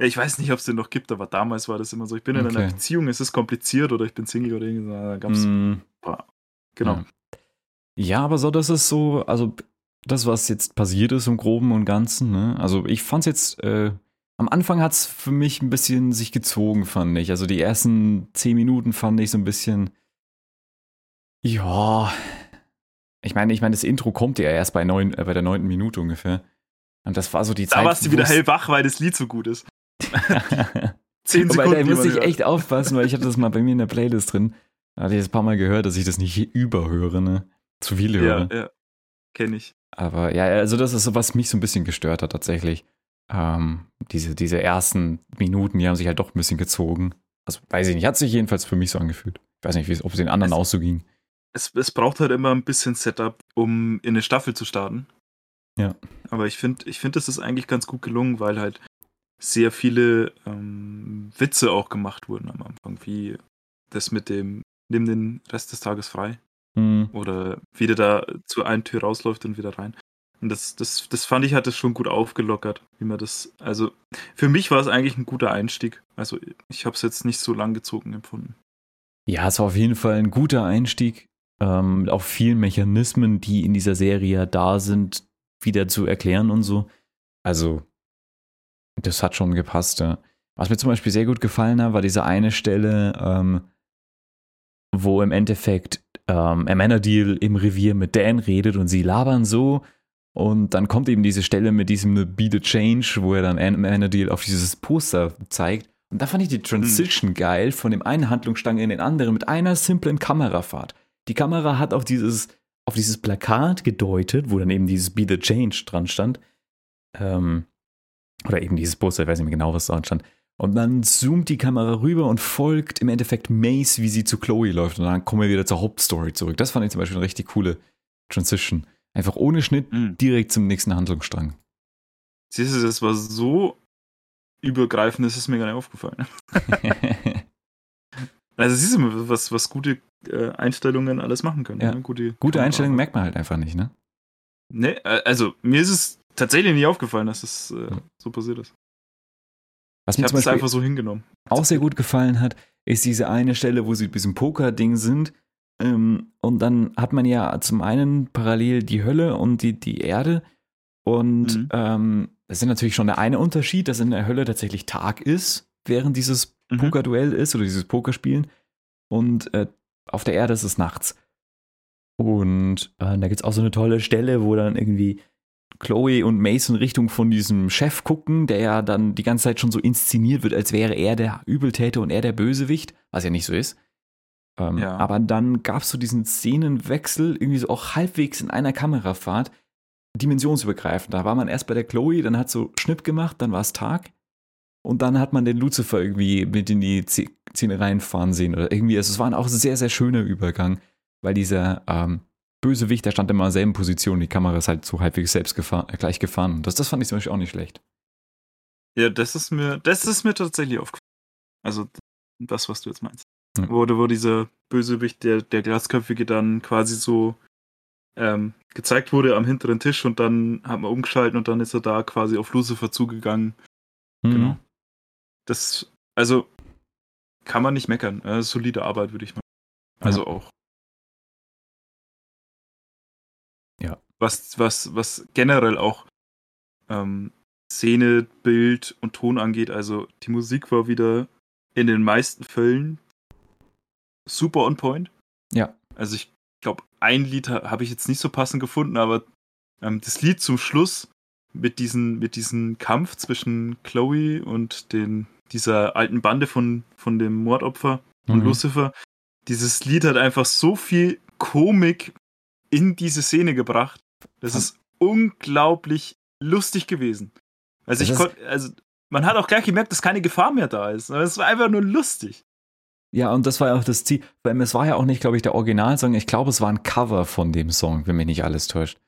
Ja, ich weiß nicht, ob es den noch gibt, aber damals war das immer so. Ich bin in Okay. einer Beziehung, es ist kompliziert oder ich bin Single oder irgendwas. Da gab's, Mm, genau. Ja. Ja, aber so, das ist so, also das, was jetzt passiert ist im Groben und Ganzen, ne? Also ich fand's jetzt, äh, am Anfang hat's für mich ein bisschen sich gezogen, fand ich. Also die ersten zehn Minuten fand ich so ein bisschen, ja. Ich meine, ich meine, das Intro kommt ja erst bei, neun, äh, bei der neunten Minute ungefähr. Und das war so die Da Zeit. warst du wieder hellwach, weil das Lied so gut ist. Zehn Wobei, Sekunden. da die musste ich echt aufpassen, weil ich hatte das mal bei mir in der Playlist drin. Da hatte ich das ein paar Mal gehört, dass ich das nicht überhöre, ne? Zu viel höre. Ja, ja. Kenn ich. Aber ja, also das ist so, was mich so ein bisschen gestört hat tatsächlich. Ähm, diese, diese ersten Minuten, die haben sich halt doch ein bisschen gezogen. Also weiß ich nicht, hat sich jedenfalls für mich so angefühlt. Ich weiß nicht, wie es- ob es den anderen Es- auch so ging. Es, es braucht halt immer ein bisschen Setup, um in eine Staffel zu starten. Ja. Aber ich finde, ich finde, das ist eigentlich ganz gut gelungen, weil halt sehr viele ähm, Witze auch gemacht wurden am Anfang, wie das mit dem, nimm den Rest des Tages frei. Hm, Oder wie der da zur einen Tür rausläuft und wieder rein. Und das, das, das fand ich, hat das schon gut aufgelockert, wie man das, also für mich war es eigentlich ein guter Einstieg. Also ich habe es jetzt nicht so lang gezogen empfunden. Ja, es war auf jeden Fall ein guter Einstieg. Ähm, auch vielen Mechanismen, die in dieser Serie da sind, wieder zu erklären und so. Also, das hat schon gepasst, ja. Was mir zum Beispiel sehr gut gefallen hat, war diese eine Stelle, ähm, wo im Endeffekt ähm, Amenadiel im Revier mit Dan redet und sie labern so. Und dann kommt eben diese Stelle mit diesem Be the Change, wo er dann Amenadiel auf dieses Poster zeigt. Und da fand ich die Transition geil von dem einen Handlungsstrang in den anderen mit einer simplen Kamerafahrt. Die Kamera hat auf dieses, auf dieses Plakat gedeutet, wo dann eben dieses Be the Change dran stand. Ähm, Oder eben dieses Poster, ich weiß nicht mehr genau, was da stand. Und dann zoomt die Kamera rüber und folgt im Endeffekt Mace, wie sie zu Chloe läuft. Und dann kommen wir wieder zur Hauptstory zurück. Das fand ich zum Beispiel eine richtig coole Transition. Einfach ohne Schnitt Mhm. direkt zum nächsten Handlungsstrang. Siehst du, das war so übergreifend, das ist mir gar nicht aufgefallen. Also siehst du mal, was, was gute äh, Einstellungen alles machen können. Ja. Ne? Gute, Gute Einstellung merkt. man halt einfach nicht, ne? Nee, äh, also mir ist es tatsächlich nicht aufgefallen, dass das äh, so passiert ist. Was Ich mir habe zum es einfach so hingenommen. auch sehr gut gefallen hat, ist diese eine Stelle, wo sie diesem Poker-Ding sind. Ähm, und dann hat man ja zum einen parallel die Hölle und die, die Erde. Und Mhm. ähm, das ist natürlich schon der eine Unterschied, dass in der Hölle tatsächlich Tag ist, während dieses Mhm. Pokerduell ist oder dieses Pokerspielen. Und äh, auf der Erde ist es nachts. Und äh, da gibt es auch so eine tolle Stelle, wo dann irgendwie Chloe und Mason Richtung von diesem Chef gucken, der ja dann die ganze Zeit schon so inszeniert wird, als wäre er der Übeltäter und er der Bösewicht, was ja nicht so ist. Ähm, Ja. Aber dann gab es so diesen Szenenwechsel, irgendwie so auch halbwegs in einer Kamerafahrt, dimensionsübergreifend. Da war man erst bei der Chloe, dann hat so Schnipp gemacht, dann war es Tag. Und dann hat man den Lucifer irgendwie mit in die Szene reinfahren sehen oder irgendwie. Also es war ein auch sehr, sehr schöner Übergang, weil dieser ähm, Bösewicht, der stand immer in derselben Position, die Kamera ist halt so halbwegs selbst gefahren, äh, gleich gefahren. Das, das fand ich zum Beispiel auch nicht schlecht. Ja, das ist mir, das ist mir tatsächlich aufgefallen. Also das, was du jetzt meinst. Ja. Wo, wo dieser Bösewicht, der, der Glasköpfige, dann quasi so ähm, gezeigt wurde am hinteren Tisch und dann hat man umgeschalten und dann ist er da quasi auf Lucifer zugegangen. Mhm. Genau. Das, also kann man nicht meckern. Äh, solide Arbeit, würde ich mal. Also auch. Ja. Was, was, was generell auch ähm, Szene, Bild und Ton angeht, also die Musik war wieder in den meisten Fällen super on point. Ja. Also ich glaube, ein Lied ha habe ich jetzt nicht so passend gefunden, aber ähm, das Lied zum Schluss mit diesem mit diesem Kampf zwischen Chloe und den, dieser alten Bande von, von dem Mordopfer und Mhm. Lucifer, dieses Lied hat einfach so viel Komik in diese Szene gebracht. Das ist unglaublich lustig gewesen. Also Das ich konnte, also man hat auch gleich gemerkt, dass keine Gefahr mehr da ist. Es war einfach nur lustig. Ja, und das war ja auch das Ziel. Weil es war ja auch nicht, glaube ich, der Originalsong. Ich glaube, es war ein Cover von dem Song, wenn mich nicht alles täuscht.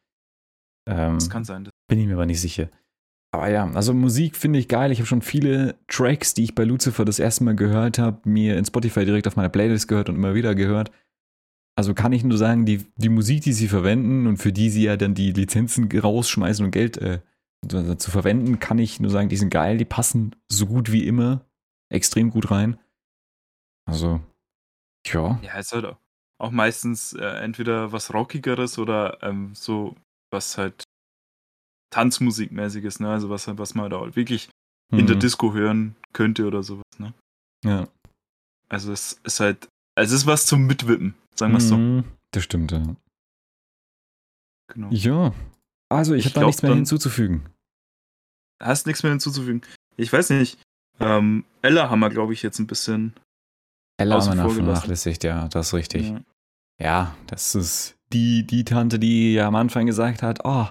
Ähm, Das kann sein. bin ich mir aber nicht sicher. Aber ja, also Musik finde ich geil. Ich habe schon viele Tracks, die ich bei Lucifer das erste Mal gehört habe, mir in Spotify direkt auf meiner Playlist gehört und immer wieder gehört. Also kann ich nur sagen, die, die Musik, die sie verwenden und für die sie ja dann die Lizenzen rausschmeißen und Geld äh, zu verwenden, kann ich nur sagen, die sind geil, die passen so gut wie immer extrem gut rein. Also, ja. Ja, ist halt auch- meistens äh, entweder was Rockigeres oder ähm, so was halt Tanzmusikmäßiges, ne? Also was, was man da halt wirklich in der Mhm. Disco hören könnte oder sowas, ne? Ja. Also es ist halt, es ist was zum Mitwippen, sagen wir es so. Mhm, Das stimmt, ja. Genau. Ja. Also, ich, Ich habe da nichts mehr hinzuzufügen. Hast nichts mehr hinzuzufügen. Ich weiß nicht. Ähm, Ella haben wir, glaube ich, jetzt ein bisschen. Gelassen. vernachlässigt, ja, das ist richtig. Ja. Ja, das ist die, die Tante, die ja am Anfang gesagt hat, oh,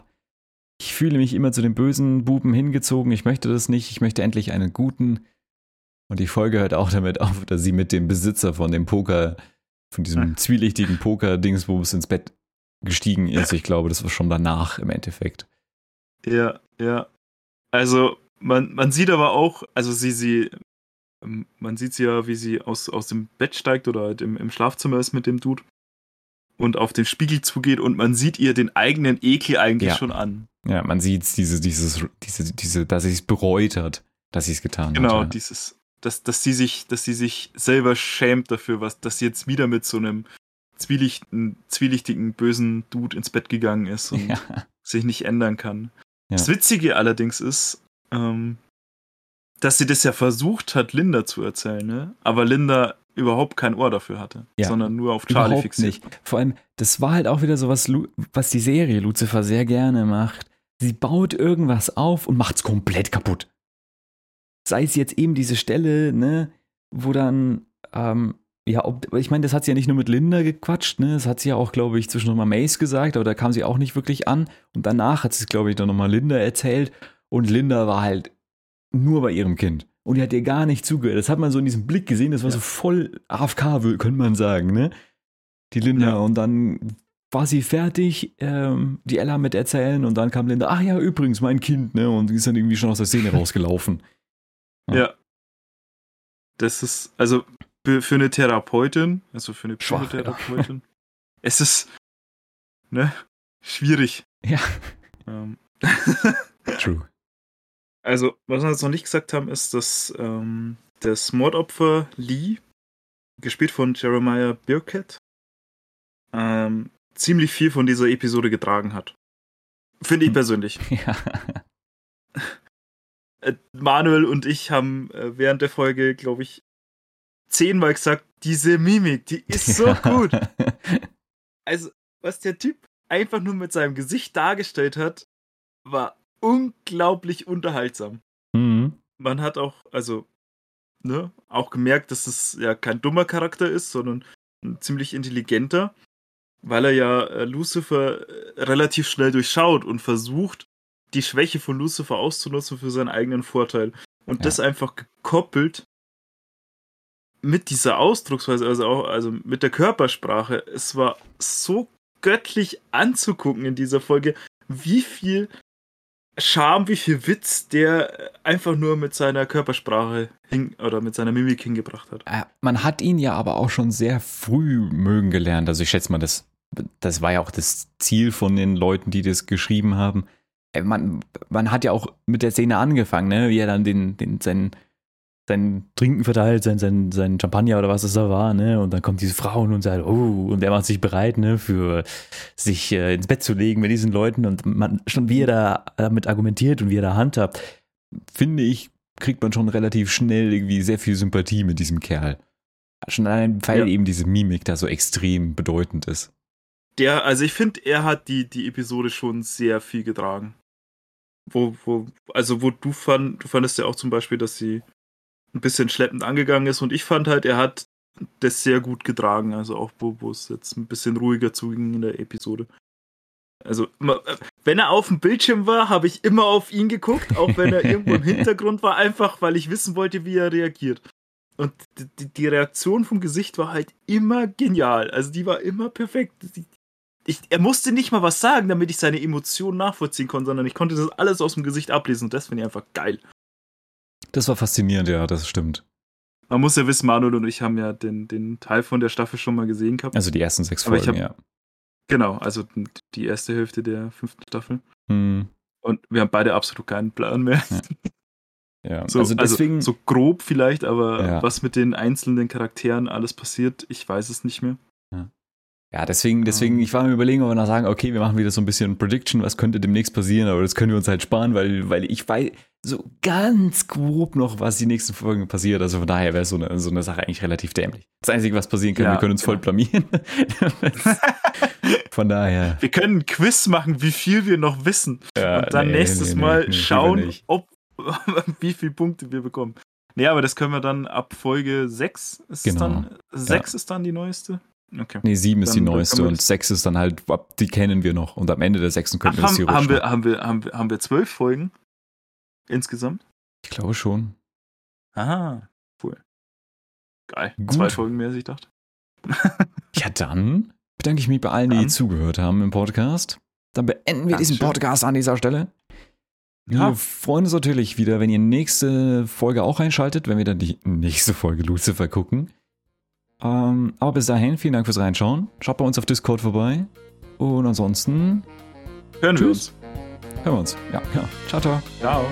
ich fühle mich immer zu den bösen Buben hingezogen, ich möchte das nicht, ich möchte endlich einen guten. Und die Folge hört auch damit auf, dass sie mit dem Besitzer von dem Poker, von diesem Ja. zwielichtigen Poker-Dingsbums ins Bett gestiegen ist. Ich glaube, das war schon danach im Endeffekt. Ja, ja. Also, man, man sieht aber auch, also sie, sie, man sieht sie ja, wie sie aus, aus dem Bett steigt oder halt im, im Schlafzimmer ist mit dem Dude und auf den Spiegel zugeht und man sieht ihr den eigenen Ekel eigentlich Ja. schon an. Ja, man sieht diese, dieses, diese, diese, dass sie es bereut hat, dass sie es getan Genau, hat. ja. dieses, dass, dass sie sich, dass sie sich selber schämt dafür, was, dass sie jetzt wieder mit so einem zwielichten, zwielichtigen, bösen Dude ins Bett gegangen ist und Ja. sich nicht ändern kann. Das Witzige allerdings ist, ähm, dass sie das ja versucht hat, Linda zu erzählen, ne? aber Linda überhaupt kein Ohr dafür hatte, Ja. sondern nur auf Charlie Überhaupt fixiert. nicht. Vor allem, das war halt auch wieder so was, was die Serie Lucifer sehr gerne macht. Sie baut irgendwas auf und macht's komplett kaputt. Sei es jetzt eben diese Stelle, ne, wo dann, ähm, ja, ob, ich meine, das hat sie ja nicht nur mit Linda gequatscht, ne, das hat sie ja auch, glaube ich, zwischendurch mal Mace gesagt, aber da kam sie auch nicht wirklich an. Und danach hat sie es, glaube ich, dann nochmal Linda erzählt und Linda war halt nur bei ihrem Kind. Und die hat ihr gar nicht zugehört. Das hat man so in diesem Blick gesehen, das war Ja. so voll AFK, könnte man sagen, ne? Die Linda. Ja. Und dann war sie fertig, ähm, die Ella mit erzählen und dann kam Linda, ach ja, übrigens, mein Kind, ne? Und die ist dann irgendwie schon aus der Szene rausgelaufen. Ja. Ja. Das ist, also für, eine Therapeutin, also für eine Schwach, ja. Psychotherapeutin, es ist, ne, schwierig. Ja. Ähm, True. Also, was wir jetzt noch nicht gesagt haben, ist, dass ähm, das Mordopfer Lee, gespielt von Jeremiah Birkett, ähm, ziemlich viel von dieser Episode getragen hat. Finde ich Hm. persönlich. Ja. Äh, Manuel und ich haben äh, während der Folge, glaube ich, zehnmal gesagt, diese Mimik, die ist so Ja. gut. Also, was der Typ einfach nur mit seinem Gesicht dargestellt hat, war unglaublich unterhaltsam. Mhm. Man hat auch, also, ne, auch gemerkt, dass es ja kein dummer Charakter ist, sondern ein ziemlich intelligenter, weil er ja äh, Lucifer äh, relativ schnell durchschaut und versucht, die Schwäche von Lucifer auszunutzen für seinen eigenen Vorteil. Und Ja. das einfach gekoppelt mit dieser Ausdrucksweise, also auch also mit der Körpersprache. Es war so göttlich anzugucken in dieser Folge, wie viel Charme, wie viel Witz der einfach nur mit seiner Körpersprache hin oder mit seiner Mimik hingebracht hat. Äh, Man hat ihn ja aber auch schon sehr früh mögen gelernt. Also ich schätze mal, das, das war ja auch das Ziel von den Leuten, die das geschrieben haben. Äh, Man, man hat ja auch mit der Szene angefangen, ne? wie er dann den, den, seinen, sein Trinken verteilt, sein, sein, sein Champagner oder was es da war, ne? Und dann kommt diese Frau und sagt, oh, und er macht sich bereit, ne, für sich äh, ins Bett zu legen mit diesen Leuten und man, schon wie er da damit argumentiert und wie er da handhabt, finde ich, kriegt man schon relativ schnell irgendwie sehr viel Sympathie mit diesem Kerl. Schon allein, weil Ja. eben diese Mimik da so extrem bedeutend ist. Der, also ich finde, er hat die, die Episode schon sehr viel getragen. Wo, wo, also wo du fand, du fandest ja auch zum Beispiel, dass sie ein bisschen schleppend angegangen ist und ich fand halt, er hat das sehr gut getragen, also auch wo, wo es jetzt ein bisschen ruhiger zuging in der Episode. Also, wenn er auf dem Bildschirm war, habe ich immer auf ihn geguckt, auch wenn er irgendwo im Hintergrund war, einfach weil ich wissen wollte, wie er reagiert. Und die- die, Reaktion vom Gesicht war halt immer genial. Also die war immer perfekt. Ich, er musste nicht mal was sagen, damit ich seine Emotionen nachvollziehen konnte, sondern ich konnte das alles aus dem Gesicht ablesen und das finde ich einfach geil. Das war faszinierend, ja, das stimmt. Man muss ja wissen, Manuel und ich haben ja den, den Teil von der Staffel schon mal gesehen gehabt. Also die ersten sechs Folgen, hab- ja. Genau, also die erste Hälfte der fünften Staffel. Hm, Und wir haben beide absolut keinen Plan mehr. ja. So, also deswegen, so grob vielleicht, aber Ja. was mit den einzelnen Charakteren alles passiert, ich weiß es nicht mehr. Ja, deswegen, deswegen, ich war mir überlegen, ob wir noch sagen, okay, wir machen wieder so ein bisschen Prediction, was könnte demnächst passieren, aber das können wir uns halt sparen, weil, weil ich weiß so ganz grob noch, was die nächsten Folgen passiert. Also von daher wäre so eine, so eine Sache eigentlich relativ dämlich. Das Einzige, was passieren kann, Ja, wir können uns voll ja. blamieren. von daher. Wir können ein Quiz machen, wie viel wir noch wissen. Ja, und dann nee, nächstes nee, nee, Mal schauen, ob wie viele Punkte wir bekommen. Nee, aber das können wir dann ab Folge 6 ist Genau. dann 6 ist dann die neueste. Okay. Nee, sieben ist Dann- die dann neueste können und sechs ist dann halt, die kennen wir noch. Und am Ende der sechsten Ach, könnten wir das haben, theoretisch haben, wir, haben, wir, haben, wir, haben wir zwölf Folgen insgesamt? Ich glaube schon. Aha, cool. Geil. Gut. Zwei Folgen mehr, als ich dachte. Ja, dann bedanke ich mich bei allen, die Dann. zugehört haben im Podcast. Dann beenden wir diesen Dankeschön. Podcast an dieser Stelle. Ja. Wir freuen uns natürlich wieder, wenn ihr nächste Folge auch einschaltet, wenn wir dann die nächste Folge Lucifer gucken. Ähm, aber bis dahin, vielen Dank fürs Reinschauen. Schaut bei uns auf Discord vorbei. Und ansonsten Hören wir Tschüss. uns. hören wir uns. Ja, ja. Ciao, ciao. Ciao.